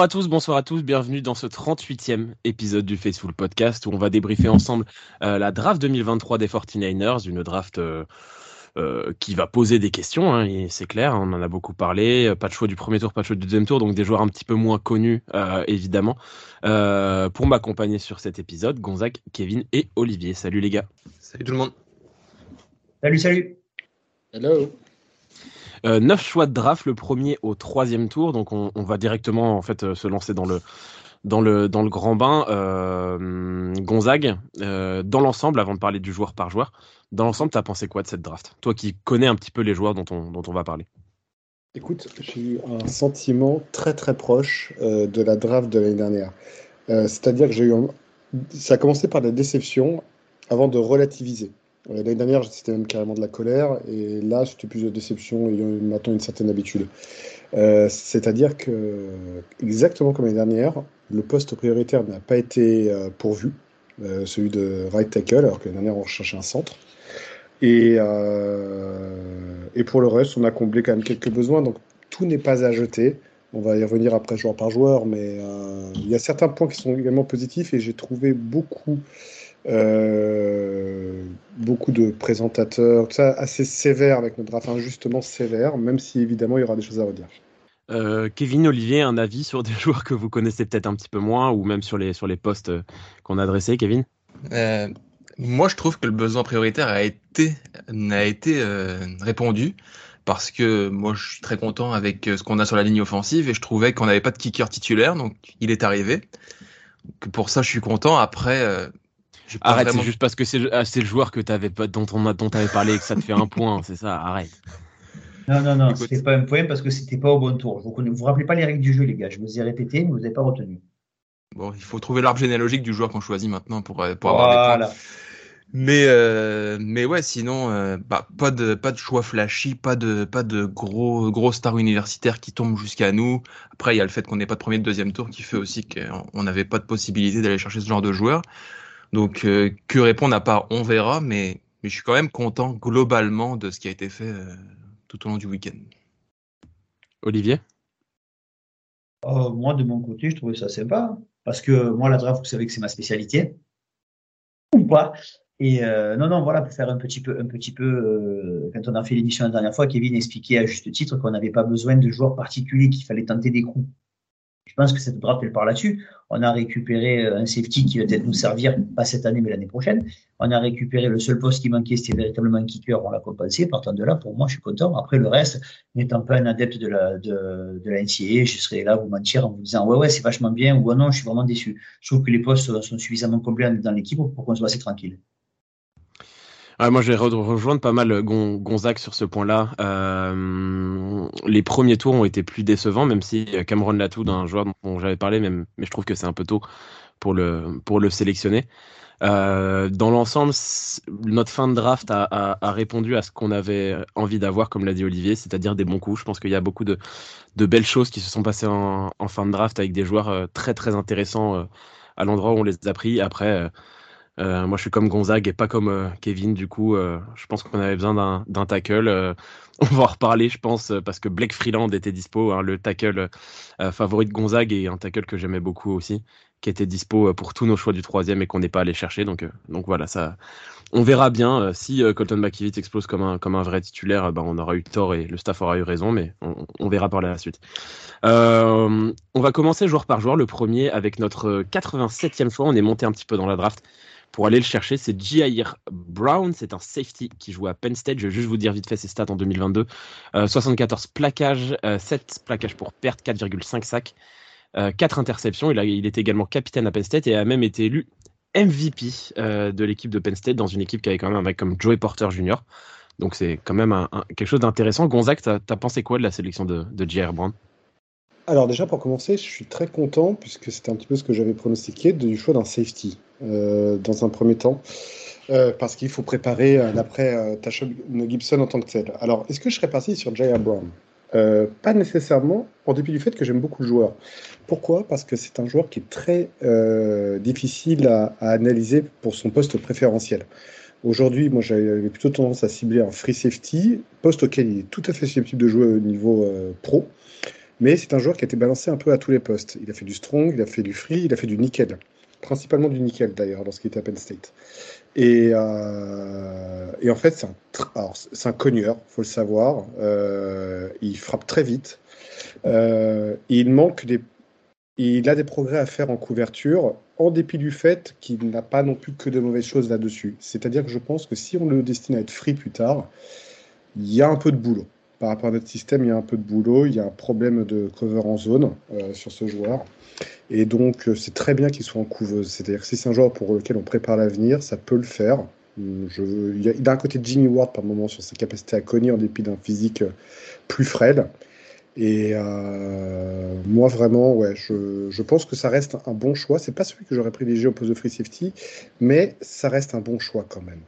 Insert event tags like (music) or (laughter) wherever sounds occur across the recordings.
Bonjour à tous, bonsoir à tous, bienvenue dans ce 38e épisode du Faceful Podcast où on va débriefer ensemble euh, la draft 2023 des 49ers, une draft euh, euh, qui va poser des questions, hein, c'est clair, on en a beaucoup parlé, pas de choix du premier tour, pas de choix du deuxième tour, donc des joueurs un petit peu moins connus évidemment. pour m'accompagner sur cet épisode, Gonzague, Kevin et Olivier. Salut les gars. Salut tout le monde. Salut, salut. Hello. Euh, neuf choix de draft, le premier au troisième tour. Donc on, va directement en fait euh, se lancer dans le grand bain. Euh, Gonzague, dans l'ensemble, avant de parler du joueur par joueur, dans l'ensemble, tu as pensé quoi de cette draft? Toi qui connais un petit peu les joueurs dont on dont on va parler. Écoute, j'ai eu un sentiment très très proche de la draft de l'année dernière. C'est-à-dire que j'ai eu ça a commencé par la déception avant de relativiser. L'année dernière, c'était même carrément de la colère, et là, c'était plus de déception et maintenant une certaine habitude. Euh, c'est-à-dire que, exactement comme l'année dernière, le poste prioritaire n'a pas été euh, pourvu, euh, celui de right tackle, alors que l'année dernière, on recherchait un centre. Et, et pour le reste, on a comblé quand même quelques besoins, donc tout n'est pas à jeter. On va y revenir après joueur par joueur, mais il y a certains points qui sont également positifs, et j'ai trouvé beaucoup euh, beaucoup de présentateurs, tout ça assez sévère avec notre draft, injustement sévère, même si évidemment il y aura des choses à redire. Euh, Kevin, Olivier, un avis sur des (laughs) joueurs que vous connaissez peut-être un petit peu moins ou même sur les, sur les postes euh, qu'on a adressés, Kevin? Moi, je trouve que le besoin prioritaire a été, a été répondu parce que moi, je suis très content avec ce qu'on a sur la ligne offensive et je trouvais qu'on n'avait pas de kicker titulaire, donc il est arrivé. Pour ça, je suis content. Après, Arrête, c'est juste parce que c'est ah, le joueur que avais, dont on dont avais parlé et que ça te fait un point, (laughs) c'est ça, arrête. Non, non, non, c'était pas un point parce que c'était pas au bon tour. Vous ne vous rappelez pas les règles du jeu, les gars. Je vous ai répété, mais vous n'avez pas retenu. Bon, il faut trouver l'arbre généalogique du joueur qu'on choisit maintenant pour, euh, pour avoir des points. Mais, euh, mais ouais, sinon, euh, bah, pas, de, pas de choix flashy, pas de, pas de gros, gros stars universitaires qui tombent jusqu'à nous. Après, il y a le fait qu'on n'ait pas de premier et de deuxième tour qui fait aussi qu'on n'avait pas de possibilité d'aller chercher ce genre de joueurs. Donc, euh, que répondre à part on verra, mais, mais je suis quand même content globalement de ce qui a été fait euh, tout au long du week-end. Olivier? Oh, Moi, de mon côté, je trouvais ça sympa. Parce que moi, la draft, vous savez que c'est ma spécialité. (laughs) Ou pas. Et euh, non, non, voilà, pour faire un petit peu, un petit peu quand on a fait l'émission la dernière fois, Kevin expliquait à juste titre qu'on n'avait pas besoin de joueurs particuliers, qu'il fallait tenter des coups. Je pense que cette draft, elle part là-dessus. On a récupéré euh, un safety qui va peut-être nous servir, pas cette année, mais l'année prochaine. On a récupéré le seul poste qui manquait, c'était véritablement un kicker. On l'a compensé. Partant de là, pour moi, je suis content. Après, le reste, n'étant pas un adepte de la, de, la NCA, je serais là vous mentir en vous disant, ouais, ouais, c'est vachement bien, ou non, je suis vraiment déçu. Je trouve que les postes sont suffisamment complets dans l'équipe pour qu'on soit assez tranquille moi, je vais rejoindre pas mal Gonzague sur ce point-là. Euh, les premiers tours ont été plus décevants, même si Cameron Latou, d'un joueur dont j'avais parlé, même, mais je trouve que c'est un peu tôt pour le, pour le sélectionner. Euh, dans l'ensemble, notre fin de draft a, a, répondu à ce qu'on avait envie d'avoir, comme l'a dit Olivier, c'est-à-dire des bons coups. Je pense qu'il y a beaucoup de, de, belles choses qui se sont passées en, fin de draft avec des joueurs euh, très très intéressants euh, à l'endroit où on les a pris. Après, euh, moi, je suis comme Gonzague et pas comme euh, Kevin. Du coup, euh, je pense qu'on avait besoin d'un tackle. (laughs) on va en reparler, je pense, parce que Blake Freeland était dispo, hein, le tackle favori de Gonzague et un tackle que j'aimais beaucoup aussi, qui était dispo pour tous nos choix du troisième et qu'on n'est pas allé chercher. Donc, donc voilà, ça. On verra bien si Colton McKivitz explose comme un, comme un vrai titulaire, ben, on aura eu tort et le staff aura eu raison, mais on, on verra par la suite. on va commencer joueur par joueur. Le premier avec notre 87e choix, on est monté un petit peu dans la draft pour aller le chercher. C'est Jair Brown, c'est un safety qui joue à Penn State. Je vais juste vous dire vite fait ses stats en 2022. 74 plaquages, 7 plaquages pour perte, 4,5 sacs, 4 interceptions. Il, a, il était également capitaine à Penn State et a même été élu MVP euh, de l'équipe de Penn State dans une équipe qui avait quand même un mec comme Joey Porter Jr. Donc c'est quand même quelque chose d'intéressant. Gonzague, t'as as pensé quoi de la sélection de, de Jair Brown? Alors déjà pour commencer, je suis très content puisque c'était un petit peu ce que j'avais pronostiqué du choix d'un safety euh, dans un premier temps. Euh, parce qu'il faut préparer euh, l'après euh, Gibson en tant que tel. Alors, est-ce que je serais parti sur Jaya Brown? Euh, Pas nécessairement, en dépit du fait que j'aime beaucoup le joueur. Pourquoi? Parce que c'est un joueur qui est très difficile à, à, analyser pour son poste préférentiel. Aujourd'hui, moi, j'avais plutôt tendance à cibler un free safety, poste auquel il est tout à fait susceptible de jouer au niveau pro. Mais c'est un joueur qui a été balancé un peu à tous les postes. Il a fait du strong, il a fait du free, il a fait du nickel. Principalement du nickel d'ailleurs lorsqu'il était à Penn State. Et, euh, en fait, c'est un, c'est un cogneur, faut le savoir. Euh, il frappe très vite. Euh, il manque des, il a des progrès à faire en couverture, en dépit du fait qu'il n'a pas non plus que de mauvaises choses là-dessus. C'est-à-dire que je pense que si on le destine à être free plus tard, il y a un peu de boulot par rapport à notre système, il y a un peu de boulot, il y a un problème de cover en zone euh, sur ce joueur. Et donc, euh, c'est très bien qu'il soit en couveuse. C'est-à-dire que si c'est un joueur pour lequel on prépare l'avenir, ça peut le faire. Je, il, a, d'un côté Jimmy Ward par moment sur sa capacité à cogner en dépit d'un physique euh, plus frêle. Et moi, vraiment, ouais, je, pense que ça reste un bon choix. C'est pas celui que j'aurais privilégié au poste de free safety, mais ça reste un bon choix quand même.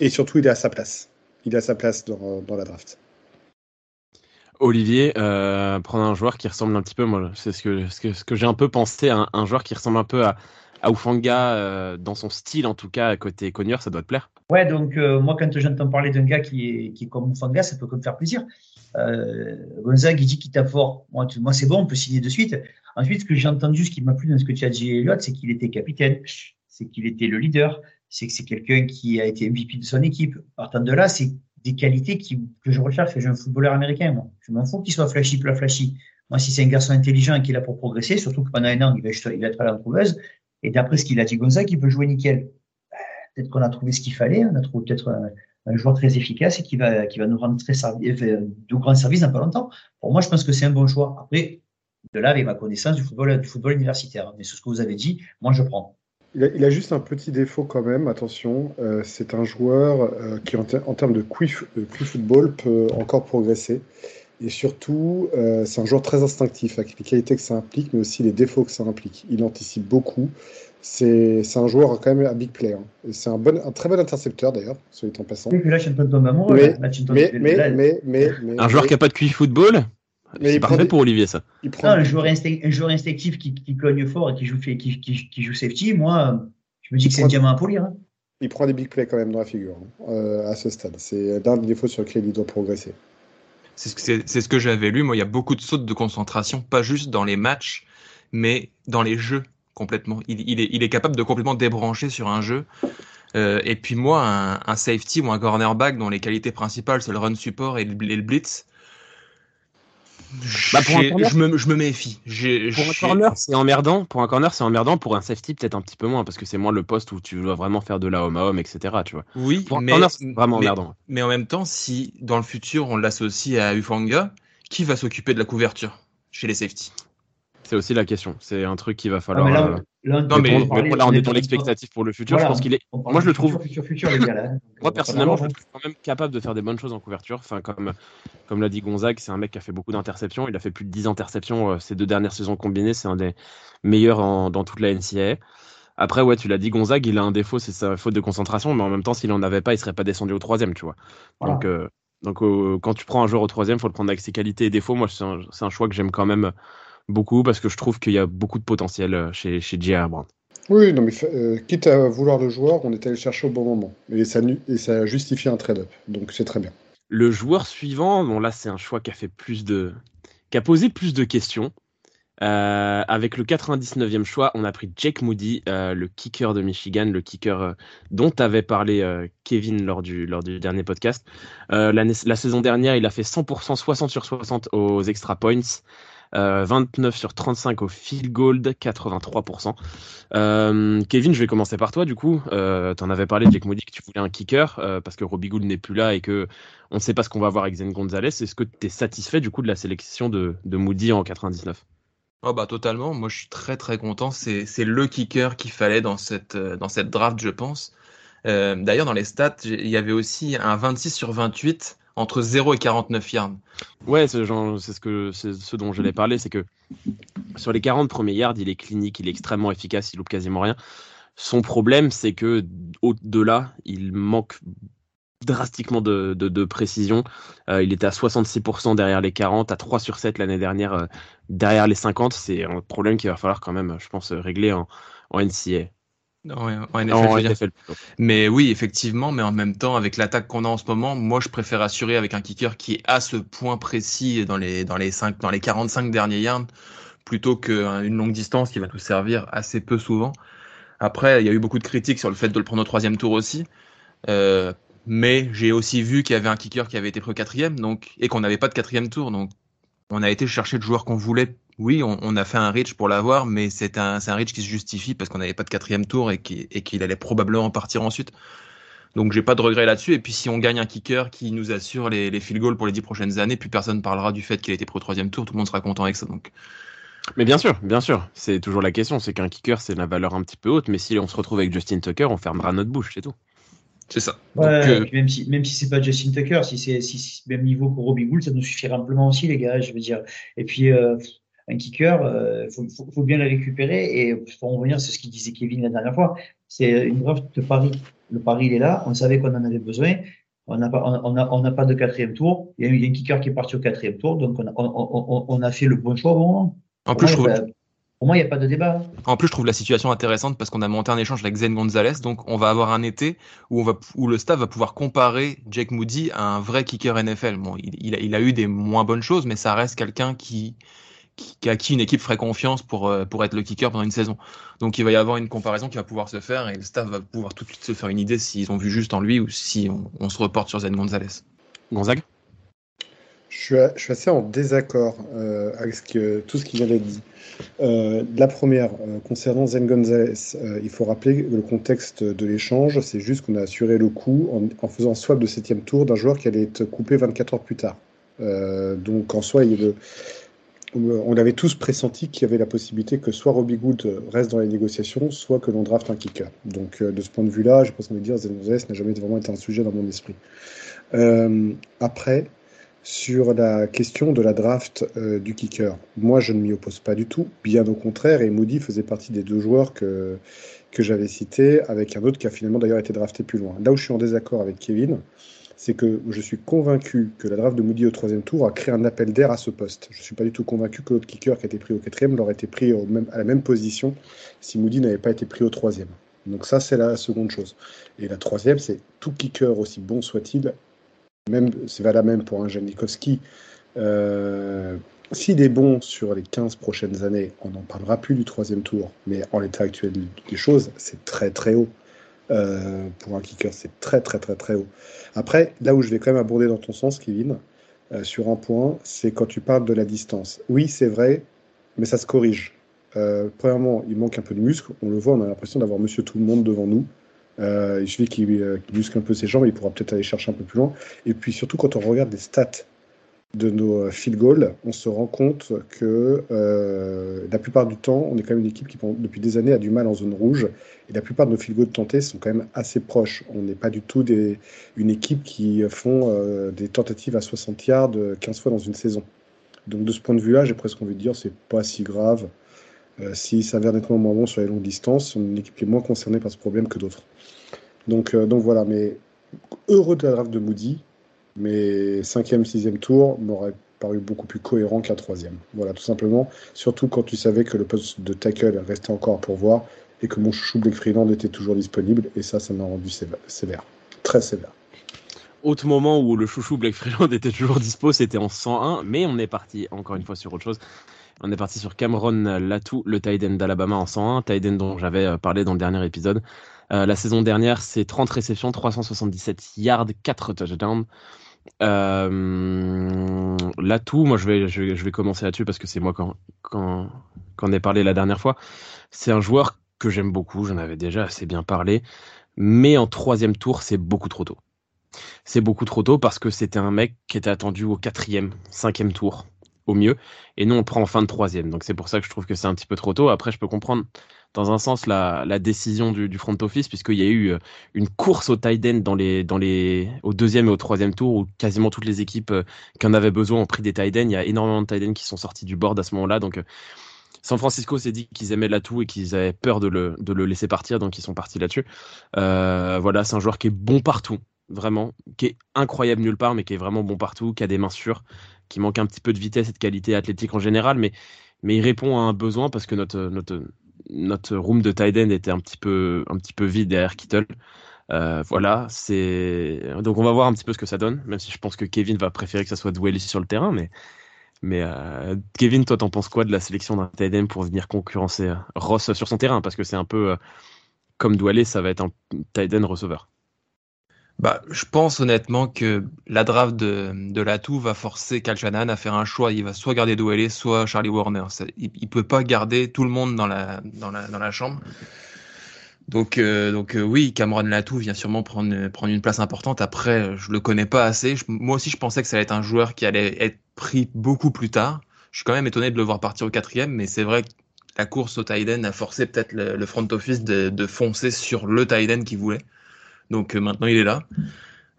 et surtout, il est à sa place. Il est à sa place dans la draft. Olivier, euh, prendre un joueur qui ressemble un petit peu, moi, c'est ce que, ce que, ce que j'ai un peu pensé, un, joueur qui ressemble un peu à, à Ufanga, euh, dans son style en tout cas, côté Cogneur, ça doit te plaire Ouais, donc euh, moi, quand j'entends parler d'un gars qui est, qui comme Ufanga, ça peut que me faire plaisir. Euh, Gonzague, il dit qu'il tape fort. Moi, moi c'est bon, on peut signer de suite. Ensuite, ce que j'ai entendu, ce qui m'a plu dans ce que tu as dit, Elliot, c'est qu'il était capitaine, c'est qu'il était le leader, c'est que c'est quelqu'un qui a été MVP de son équipe. Partant de là, c'est des qualités que je recherche chez un footballeur américain. Moi. Je m'en fous qu'il soit flashy, plat flashy. Moi, si c'est un garçon intelligent et qu'il a pour progresser, surtout que pendant un an, il va, être à la trouveuse, et d'après ce qu'il a dit Gonzague, il peut jouer nickel. Ben, peut-être qu'on a trouvé ce qu'il fallait, on a trouvé peut-être un, un, joueur très efficace et qui va, qui va nous rendre très de grands services dans pas longtemps. Pour moi, je pense que c'est un bon choix. Après, de là, avec ma connaissance du football, du football universitaire. Mais sur ce que vous avez dit, moi, je prends. Il a, juste un petit défaut quand même, attention, euh, c'est un joueur euh, qui en, en, termes de quick, football peut encore progresser. Et surtout, euh, c'est un joueur très instinctif, avec les qualités que ça implique, mais aussi les défauts que ça implique. Il anticipe beaucoup. C'est un joueur quand même à big play. Hein. C'est un, bon, un très bon intercepteur d'ailleurs, celui en passant. Oui, là, un. Mais, mais, mais, mais, mais, Un joueur qui n'a pas de quick football? C'est parfait pour Olivier, ça. Il prend non, un, joueur un joueur instinctif qui, qui, cogne fort et qui joue, qui, qui, qui joue safety, moi, je me dis que c'est un diamant à polir. Hein. Il prend des big plays quand même dans la figure hein, euh, à ce stade. C'est l'un des défauts sur lesquels il doit progresser. C'est ce, ce que j'avais lu. Moi, il y a beaucoup de sautes de concentration, pas juste dans les matchs, mais dans les jeux complètement. Il, il, est, il est, capable de complètement débrancher sur un jeu. Euh, et puis moi, un, un, safety ou un cornerback dont les qualités principales c'est le run support et le, et le blitz, bah pour un corner, je, me, je me méfie. Pour un corner, c'est emmerdant. Pour un corner, c'est emmerdant. Pour un safety, peut-être un petit peu moins, parce que c'est moins le poste où tu dois vraiment faire de la home à home, etc. Tu vois. Oui, pour un mais, corner, c'est vraiment mais, emmerdant. Mais en même temps, si dans le futur on l'associe à Ufanga, qui va s'occuper de la couverture chez les safety C'est aussi la question. C'est un truc qu'il va falloir. Ah, là, là, non, mais, mais là, on est dans l'expectative pour le futur. Voilà, je pense qu'il est. Moi, je le trouve. Futur, futur, les gars, là. Moi, personnellement, je le trouve quand même capable de faire des bonnes choses en couverture. Enfin, comme, comme l'a dit Gonzague, c'est un mec qui a fait beaucoup d'interceptions. Il a fait plus de 10 interceptions euh, ces deux dernières saisons combinées. C'est un des meilleurs en, dans toute la NCAA. Après, ouais, tu l'as dit, Gonzague, il a un défaut, c'est sa faute de concentration. Mais en même temps, s'il en avait pas, il serait pas descendu au troisième, tu vois. Voilà. Donc, euh, donc euh, quand tu prends un joueur au troisième, faut le prendre avec ses qualités et défauts. Moi, c'est un, un, choix que j'aime quand même beaucoup parce que je trouve qu'il y a beaucoup de potentiel chez, chez J.R. Oui, non, mais euh, quitte à vouloir le joueur, on est allé le chercher au bon moment. Et ça, et ça justifie un trade-up. Donc c'est très bien. Le joueur suivant, bon là c'est un choix qui a fait plus de. qui a posé plus de questions. Euh, avec le 99e choix, on a pris Jake Moody, euh, le kicker de Michigan, le kicker dont avait parlé Kevin lors du, lors du dernier podcast. La, la, saison dernière, il a fait 100%, 60 sur 60 aux extra points. Euh, 29 sur 35 au field goal, 83%. Euh, Kevin, je vais commencer par toi du coup. Euh, tu en avais parlé, Jake Moody, que tu voulais un kicker euh, parce que Robbie Gould n'est plus là et que on ne sait pas ce qu'on va voir avec Zen Gonzalez. Est-ce que tu es satisfait du coup de la sélection de, Moody en 99 Oh bah totalement, moi je suis très très content, c'est le kicker qu'il fallait dans cette, dans cette draft je pense. Euh, D'ailleurs dans les stats, il y avait aussi un 26 sur 28 entre 0 et 49 yards. Ouais, c'est ce, ce dont je l'ai parlé, c'est que sur les 40 premiers yards, il est clinique, il est extrêmement efficace, il loupe quasiment rien. Son problème, c'est que au-delà, il manque drastiquement de, de, de précision. Euh, il était à 66% derrière les 40, à 3 sur 7 l'année dernière euh, derrière les 50. C'est un problème qu'il va falloir quand même, je pense, régler en, en NCA. En NFL, Mais oui, effectivement, mais en même temps, avec l'attaque qu'on a en ce moment, moi, je préfère assurer avec un kicker qui est à ce point précis dans les, dans les, 5, dans les 45 derniers yards, plutôt qu'une longue distance qui va nous servir assez peu souvent. Après, il y a eu beaucoup de critiques sur le fait de le prendre au troisième tour aussi. Euh, mais j'ai aussi vu qu'il y avait un kicker qui avait été pris au quatrième, donc, et qu'on n'avait pas de quatrième tour. Donc, on a été chercher le joueur qu'on voulait. Oui, on, a fait un reach pour l'avoir, mais c'est un, un reach qui se justifie parce qu'on n'avait pas de quatrième tour et qu'il allait probablement partir ensuite. Donc j'ai pas de regret là-dessus. Et puis si on gagne un kicker qui nous assure les, les field goals pour les dix prochaines années, plus personne parlera du fait qu'il a été pris au troisième tour. Tout le monde sera content avec ça. Donc mais bien sûr, bien sûr, c'est toujours la question. C'est qu'un kicker, c'est la valeur un petit peu haute, mais si on se retrouve avec Justin Tucker, on fermera notre bouche, c'est tout. C'est ça. Euh, même si, même si c'est pas Justin Tucker, si c'est si, même niveau pour Robbie Gould, ça nous suffira amplement aussi, les gars. Je veux dire. Et puis euh, un kicker, il euh, faut, faut, bien le récupérer. Et pour en revenir, c'est ce qu'il disait Kevin la dernière fois. C'est une draft de Paris. Le Paris, il est là. On savait qu'on en avait besoin. On n'a pas, on a, on a pas de quatrième tour. Il y, a, eu un kicker qui est parti au quatrième tour, donc on a, on, on a fait le bon choix au bon moment. En plus, je trouve... Pour moi, il n'y a pas de débat. En plus, je trouve la situation intéressante parce qu'on a monté un échange avec Zen Gonzalez. Donc, on va avoir un été où, on va, où le staff va pouvoir comparer Jake Moody à un vrai kicker NFL. Bon, il, il, a, eu des moins bonnes choses, mais ça reste quelqu'un qui, à qui une équipe ferait confiance pour, euh, pour être le kicker pendant une saison. Donc, il va y avoir une comparaison qui va pouvoir se faire et le staff va pouvoir tout de suite se faire une idée s'ils ont vu juste en lui ou si on, se reporte sur Zen Gonzalez. Gonzague? Je suis, assez en désaccord euh, avec tout ce qui vient d'être dit. Euh, la première, euh, concernant Zen Gonzalez, il faut rappeler le contexte de l'échange, c'est juste qu'on a assuré le coup en, faisant swap de septième tour d'un joueur qui allait être coupé 24 heures plus tard. donc en soi, on avait tous pressenti qu'il y avait la possibilité que soit Robbie Gould reste dans les négociations, soit que l'on draft un kicker. Donc de ce point de vue-là, je pense qu'on va dire Zen Gonzalez n'a jamais vraiment été un sujet dans mon esprit. après, sur la question de la draft euh, du kicker. Moi, je ne m'y oppose pas du tout, bien au contraire, et Moody faisait partie des deux joueurs que, que j'avais cités, avec un autre qui a finalement d'ailleurs été drafté plus loin. Là où je suis en désaccord avec Kevin, c'est que je suis convaincu que la draft de Moody au troisième tour a créé un appel d'air à ce poste. Je ne suis pas du tout convaincu que l'autre kicker qui a été pris au quatrième l'aurait été pris à la même position si Moody n'avait pas été pris au troisième. Donc ça, c'est la seconde chose. Et la troisième, c'est tout kicker, aussi bon soit-il, même, c'est valable même pour un Janikowski. Euh, S'il est bon sur les 15 prochaines années, on n'en parlera plus du troisième tour. Mais en l'état actuel des choses, c'est très très haut. Euh, pour un kicker, c'est très très très très haut. Après, là où je vais quand même aborder dans ton sens, Kevin, euh, sur un point, c'est quand tu parles de la distance. Oui, c'est vrai, mais ça se corrige. Euh, premièrement, il manque un peu de muscle. On le voit, on a l'impression d'avoir monsieur tout le monde devant nous. Il suffit qu'il muscle un peu ses jambes, il pourra peut-être aller chercher un peu plus loin. Et puis surtout, quand on regarde les stats de nos euh, field goals, on se rend compte que la plupart du temps, on est quand même une équipe qui, depuis des années, a du mal en zone rouge. Et la plupart de nos field goals tentés sont quand même assez proches. On n'est pas du tout une équipe qui font des tentatives à 60 yards 15 fois dans une saison. Donc de ce point de vue-là, j'ai presque envie de dire, c'est pas si grave. Euh, s'il s'avère nettement moins bon sur les longues distances, on est une équipe qui est moins concernée par ce problème que d'autres. Donc, euh, donc voilà, mais heureux de la draft de Moody, mais cinquième, sixième tour m'aurait paru beaucoup plus cohérent qu'un troisième. Voilà, tout simplement. Surtout quand tu savais que le poste de tackle restait encore pour voir et que mon chouchou Blake Freeland était toujours disponible. Et ça, ça m'a rendu sévère, Très sévère. Autre moment où le chouchou Blake Freeland (laughs) était toujours dispo, c'était en 101, mais on est parti encore une fois sur autre chose. On est parti sur Cameron Latou, le tight end d'Alabama en 101, tight end dont j'avais euh, parlé dans le dernier épisode. Euh, la saison dernière, c'est 30 réceptions, 377 yards, 4 touchdowns. Euh, Latou, moi je vais, je vais, commencer là-dessus parce que c'est moi quand, quand, quand est parlé la dernière fois. C'est un joueur que j'aime beaucoup, j'en avais déjà assez bien parlé, mais en troisième tour, c'est beaucoup trop tôt. C'est beaucoup trop tôt parce que c'était un mec qui était attendu au quatrième, cinquième tour au mieux. Et nous, on prend en fin de troisième. Donc c'est pour ça que je trouve que c'est un petit peu trop tôt. Après, je peux comprendre dans un sens la, décision du, front office, puisqu'il y a eu euh, une course au tight end dans les, dans les, au deuxième et au troisième tour, où quasiment toutes les équipes euh, qui en avaient besoin ont pris des tight ends. Il y a énormément de tight ends qui sont sortis du board à ce moment-là. Donc euh, San Francisco s'est dit qu'ils aimaient l'atout et qu'ils avaient peur de le, de le laisser partir, donc ils sont partis là-dessus. Voilà, c'est un joueur qui est bon partout, vraiment, qui est incroyable nulle part, mais qui est vraiment bon partout, qui a des mains sûres qui manque un petit peu de vitesse et de qualité athlétique en général, mais, mais il répond à un besoin parce que notre, notre, notre room de tight était un petit peu, un petit peu vide derrière Kittle. voilà, c'est donc on va voir un petit peu ce que ça donne, même si je pense que Kevin va préférer que ça soit Dwelly sur le terrain, mais mais Kevin, toi, t'en penses quoi de la sélection d'un tight pour venir concurrencer Ross sur son terrain? Parce que c'est un peu comme Doualé, ça va être un tight receveur. Bah, je pense honnêtement que la draft de, de Latou va forcer Cal à faire un choix. Il va soit garder Doualé, soit Charlie Warner. il, ne peut pas garder tout le monde dans la, dans la, dans la chambre. Donc, euh, donc euh, oui, Cameron Latou vient sûrement prendre, prendre une place importante. Après, je le connais pas assez. moi aussi, je pensais que ça allait être un joueur qui allait être pris beaucoup plus tard. Je suis quand même étonné de le voir partir au quatrième, mais c'est vrai que la course au Tiden a forcé peut-être le, front office de, foncer sur le Tiden qu'il voulait. Donc euh, maintenant il est là.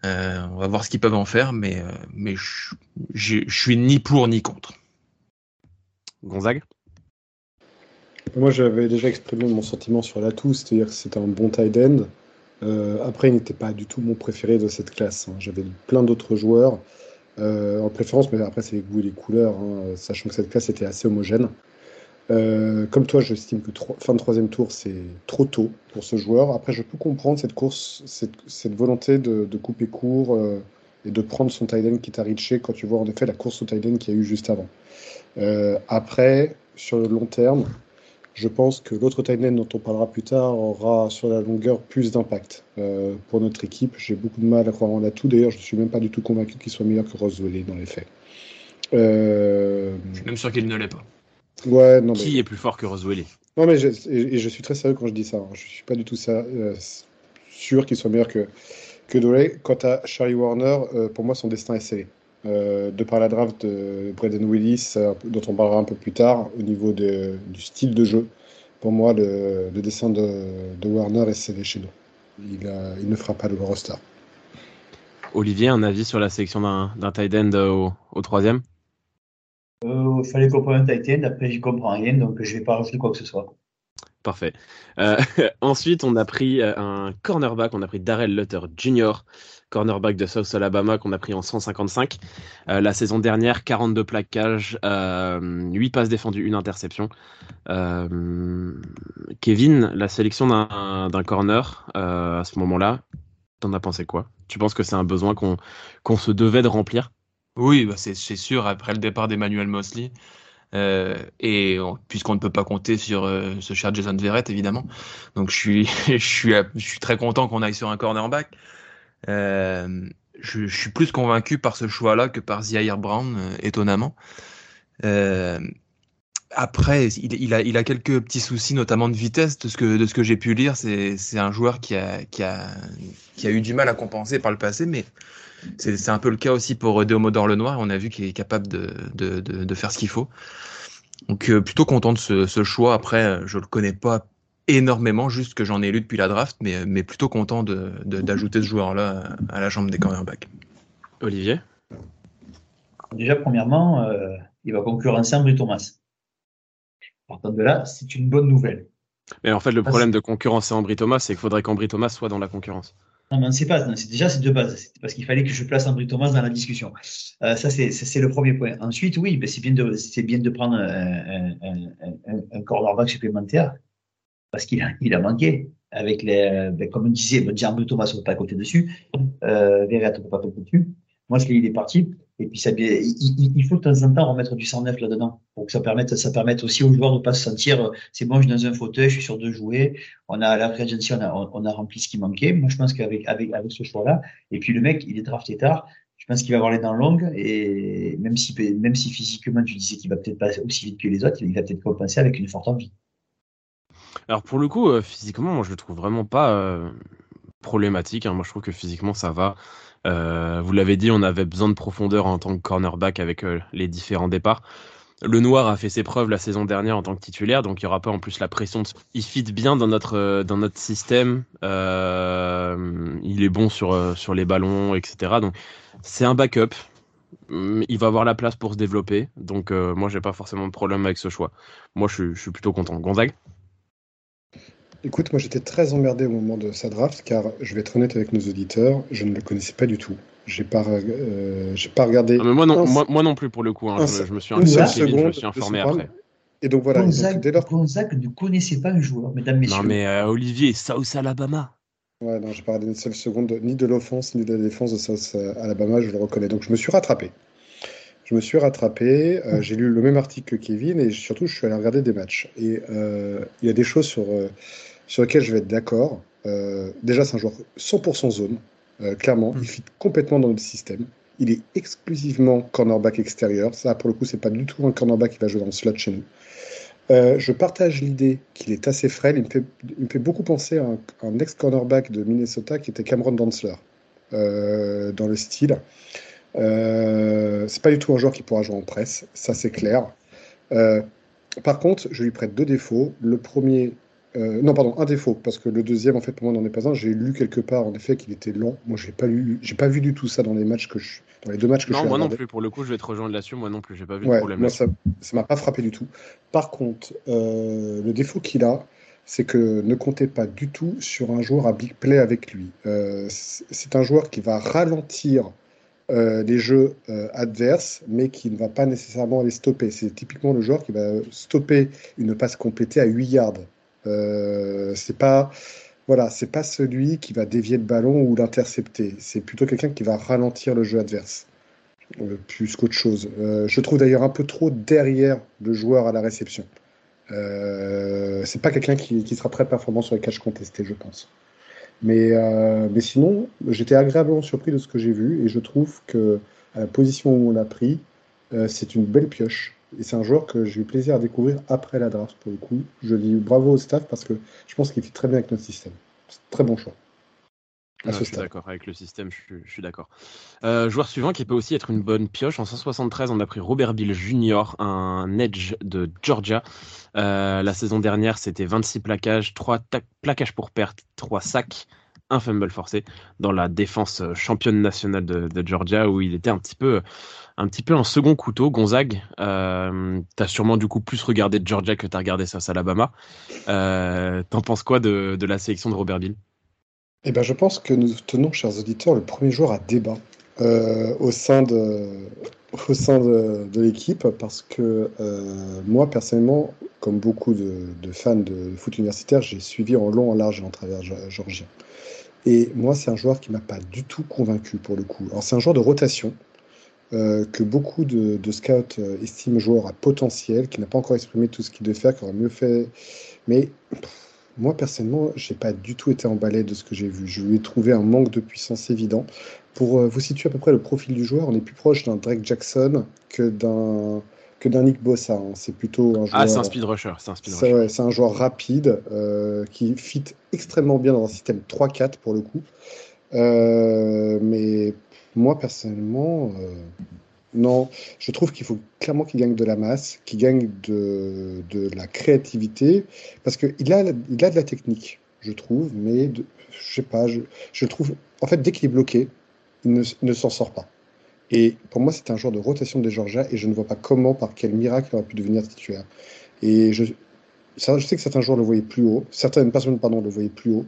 Euh, on va voir ce qu'ils peuvent en faire, mais, euh, mais je, suis ni pour ni contre. Gonzague? Moi j'avais déjà exprimé mon sentiment sur l'atout, c'est-à-dire que c'était un bon tight end. après, il n'était pas du tout mon préféré de cette classe. Hein. J'avais plein d'autres joueurs en préférence, mais après c'est les goûts et les couleurs, hein, sachant que cette classe était assez homogène. Euh, comme toi, j'estime que fin de troisième tour, c'est trop tôt pour ce joueur. Après, je peux comprendre cette course, cette, volonté de, couper court euh, et de prendre son tight qui t'a riché quand tu vois en effet la course au tight end qu'il y a eu juste avant. Euh, après, sur le long terme, je pense que l'autre tight dont on parlera plus tard aura sur la longueur plus d'impact pour notre équipe. J'ai beaucoup de mal à croire en la tout. D'ailleurs, je ne suis même pas du tout convaincu qu'il soit meilleur que Roswell dans les faits. je suis même sûr qu'il ne l'est pas. Ouais, non, Qui est plus fort que Roswell Non, mais je, et, je suis très sérieux quand je dis ça. Hein. Je suis pas du tout ça, euh, sûr qu'il soit meilleur que, que Dole. Quant à Charlie Warner, euh, pour moi, son destin est scellé. Euh, de par la draft de Braden Willis, dont on parlera un peu plus tard, au niveau de, du style de jeu, pour moi, le, destin de, de, Warner est scellé chez nous. Il, il, ne fera pas le roster. Olivier, un avis sur la sélection d'un tight end au, au troisième? Il fallait comprendre end, après j'y comprends rien, donc je vais pas rajouter quoi que ce soit. Parfait. Euh, (laughs) ensuite, on a pris euh, un cornerback, on a pris Darrell Lutter Jr., cornerback de South Alabama qu'on a pris en 155. la saison dernière, 42 plaquages, 8 passes défendues, une interception. Kevin, la sélection d'un corner à ce moment-là, t'en as pensé quoi? Tu penses que c'est un besoin qu'on se devait de remplir? Oui, bah c'est sûr, après le départ d'Emmanuel Mosley, euh, et puisqu'on ne peut pas compter sur euh, ce cher Jason Verrett, évidemment. Donc je suis, (laughs) je suis, je suis très content qu'on aille sur un cornerback. Euh, je, je, suis plus convaincu par ce choix-là que par Zaire Brown, euh, étonnamment. Euh, après, il, a, il a quelques petits soucis, notamment de vitesse, de ce que, de ce que j'ai pu lire. C'est un joueur qui a, qui, a, qui a eu du mal à compenser par le passé, mais c'est un peu le cas aussi pour Deomodor Lenoir. On a vu qu'il est capable de, de, de, faire ce qu'il faut. Donc euh, plutôt content de ce, ce, choix. Après, je le connais pas énormément, juste que j'en ai lu depuis la draft, mais, mais plutôt content d'ajouter ce joueur-là à la chambre des cornerbacks. Olivier? Déjà, premièrement, euh, il va concurrencer André Thomas. Partant de là, c'est une bonne nouvelle. Mais en fait, le problème de concurrencer Ambry Thomas, c'est qu'il faudrait qu'Ambry Thomas soit dans la concurrence. Non, mais on ne sait pas. C'est déjà c'est de base. Parce qu'il fallait que je place André Thomas dans la discussion. Euh, ça, c'est le premier point. Ensuite, oui, ben, c'est bien bien de prendre un, un, un, cornerback supplémentaire parce qu'il a, il a manqué avec les, ben, comme on disait, ben, André Thomas ne peut pas côté dessus, euh, Verret ne peut pas côté dessus. Moi, je l'ai, il est parti. Et puis, ça, il, faut de temps en temps remettre du 109 là-dedans pour que ça permette, ça permette aussi aux joueurs de ne pas se sentir, euh, c'est bon, je suis dans un fauteuil, je suis sûr de jouer. On a, la agency, on a, on a rempli ce qui manquait. Moi, je pense qu'avec, avec, avec ce choix-là, et puis le mec, il est drafté tard. Je pense qu'il va avoir les dents longues et même si, même si physiquement, tu disais qu'il va peut-être pas aussi vite que les autres, il va peut-être compenser avec une forte envie. Alors, pour le coup, euh, physiquement, moi, je le trouve vraiment pas euh, problématique. Hein. Moi, je trouve que physiquement, ça va. Euh, vous l'avez dit, on avait besoin de profondeur en tant que cornerback avec euh, les différents départs. Le Noir a fait ses preuves la saison dernière en tant que titulaire, donc il n'y aura pas en plus la pression. De... Il fit bien dans notre, euh, dans notre système. il est bon sur, sur les ballons, etc. Donc c'est un backup. Il va avoir la place pour se développer. Donc moi, j'ai pas forcément de problème avec ce choix. Moi, je, je suis plutôt content. Gonzague? Écoute, moi j'étais très emmerdé au moment de sa draft, car je vais être honnête avec nos auditeurs, je ne le connaissais pas du tout. J'ai pas, euh, j'ai pas regardé. Ah, moi, non, moi, non plus pour le coup. Hein. Je, me suis, je me suis informé après. Et donc voilà. Gonzague, ne connaissait pas un joueur, mesdames, messieurs. Non, mais euh, Olivier, South Alabama. Ouais, non, j'ai pas regardé une seule seconde, ni de l'offense, ni de la défense de South Alabama, je le reconnais. Donc je me suis rattrapé. Je me suis rattrapé, euh, j'ai lu le même article que Kevin et surtout je suis allé regarder des matchs. Et euh, il y a des choses sur, sur lesquelles je vais être d'accord. déjà, c'est un joueur 100% zone, clairement. Hmm. Il fit complètement dans notre système. Il est exclusivement cornerback extérieur. Ça, pour le coup, c'est pas du tout un cornerback qui va jouer dans le slot chez nous. Euh, je partage l'idée qu'il est assez frêle. Il me fait, beaucoup penser à un, ex-cornerback de Minnesota qui était Cameron Dantzler euh, dans le style. Euh, c'est pas du tout un joueur qui pourra jouer en presse, ça c'est clair. Euh, par contre, je lui prête deux défauts. Le premier, euh, non, pardon, un défaut, parce que le deuxième, en fait, pour moi, n'en est pas un. J'ai lu quelque part, en effet, qu'il était long. Moi, j'ai pas lu, j'ai pas vu du tout ça dans les matchs que je, dans les deux matchs que non, je. Non, moi non plus. Pour le coup, je vais te rejoindre là-dessus. Moi non plus, j'ai pas vu de problème. Moi, ça, ça m'a pas frappé du tout. Par contre, le défaut qu'il a, c'est que ne comptez pas du tout sur un joueur à big play avec lui. Euh, c'est un joueur qui va ralentir les jeux adverses, mais qui ne va pas nécessairement les stopper. C'est typiquement le joueur qui va stopper une passe complétée à 8 yards. Euh, c'est pas voilà, c'est pas celui qui va dévier le ballon ou l'intercepter. C'est plutôt quelqu'un qui va ralentir le jeu adverse, euh, plus qu'autre chose. Euh, je trouve d'ailleurs un peu trop derrière le joueur à la réception. Euh, c'est pas quelqu'un qui, qui, sera très performant sur les caches contestées, je pense. Mais, mais sinon, j'étais agréablement surpris de ce que j'ai vu et je trouve que à la position où on l'a pris, c'est une belle pioche. Et c'est un joueur que j'ai eu plaisir à découvrir après la draft, pour le coup. Je dis bravo au staff parce que je pense qu'il fit très bien avec notre système. Très bon choix. Je suis d'accord avec le système, je, suis d'accord. Euh, joueur suivant qui peut aussi être une bonne pioche. En 173, on a pris Robert Bill Jr., un edge de Georgia. Euh, la saison dernière, c'était 26 plaquages, 3 plaquages pour perte, 3 sacs, un fumble forcé dans la défense championne nationale de, de Georgia où il était un petit peu un petit peu un second couteau, Gonzague. Euh, t'as sûrement du coup plus regardé Georgia que t'as regardé ça à Alabama. Euh, T'en penses quoi de, de, la sélection de Robert Bill? Eh ben, je pense que nous tenons, chers auditeurs, le premier jour à débat euh, au sein de, l'équipe parce que euh, moi personnellement, comme beaucoup de, fans de foot universitaire, j'ai suivi en long, en large et en travers Georgien. Et moi, c'est un joueur qui m'a pas du tout convaincu pour le coup. Alors, c'est un joueur de rotation. Euh, que beaucoup de, scouts estiment joueur à potentiel, qui n'a pas encore exprimé tout ce qu'il devait faire, qui aurait mieux fait. Mais moi, personnellement, j'ai pas du tout été emballé de ce que j'ai vu. Je lui ai trouvé un manque de puissance évident. Pour euh, vous situer à peu près le profil du joueur, on est plus proche d'un Drake Jackson que d'un que d'un Nick Bossa. Hein. C'est plutôt un joueur. Ah, c'est un speed rusher. C'est un, speed rusher. un joueur rapide qui fit extrêmement bien dans un système 3-4 pour le coup. mais moi, personnellement, euh, non. Je trouve qu'il faut clairement qu'il gagne de la masse, qu'il gagne de, la créativité, parce qu'il a, il a de la technique, je trouve, mais de, je sais pas, je, je, trouve. En fait, dès qu'il est bloqué, il ne, ne s'en sort pas. Et pour moi, c'est un genre de rotation des Georgia, et je ne vois pas comment, par quel miracle, il aurait pu devenir titulaire. Et je, je sais que certains joueurs le voyaient plus haut, certaines personnes, pardon, le voyaient plus haut.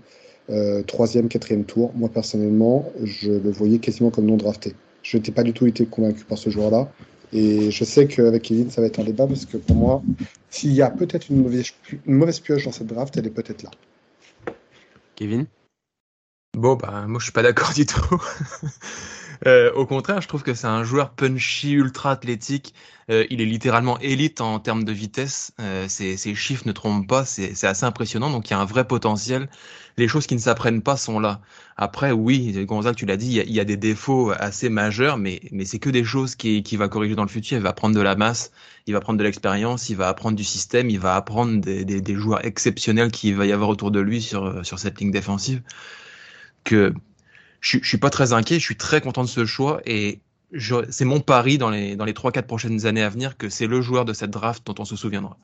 Euh, troisième, quatrième tour. Moi, personnellement, je le voyais quasiment comme non drafté. Je n'étais pas du tout été convaincu par ce joueur-là. Et je sais qu'avec Kevin, ça va être un débat parce que pour moi, s'il y a peut-être une mauvaise, une mauvaise pioche dans cette draft, elle est peut-être là. Kevin? Bon, bah, moi, je suis pas d'accord du tout. (laughs) Euh, au contraire, je trouve que c'est un joueur punchy, ultra athlétique. Euh, il est littéralement élite en termes de vitesse. Euh, ses, chiffres ne trompent pas. C'est assez impressionnant. Donc, il y a un vrai potentiel. Les choses qui ne s'apprennent pas sont là. Après, oui, Gonzague, tu l'as dit, il y, a, des défauts assez majeurs, mais, mais c'est que des choses qu'il qui va corriger dans le futur. Il va prendre de la masse, il va prendre de l'expérience, il va apprendre du système, il va apprendre des, des, des joueurs exceptionnels qu'il va y avoir autour de lui sur, sur cette ligne défensive. Que je, je suis pas très inquiet, je suis très content de ce choix et c'est mon pari dans les dans les trois quatre prochaines années à venir que c'est le joueur de cette draft dont on se souviendra.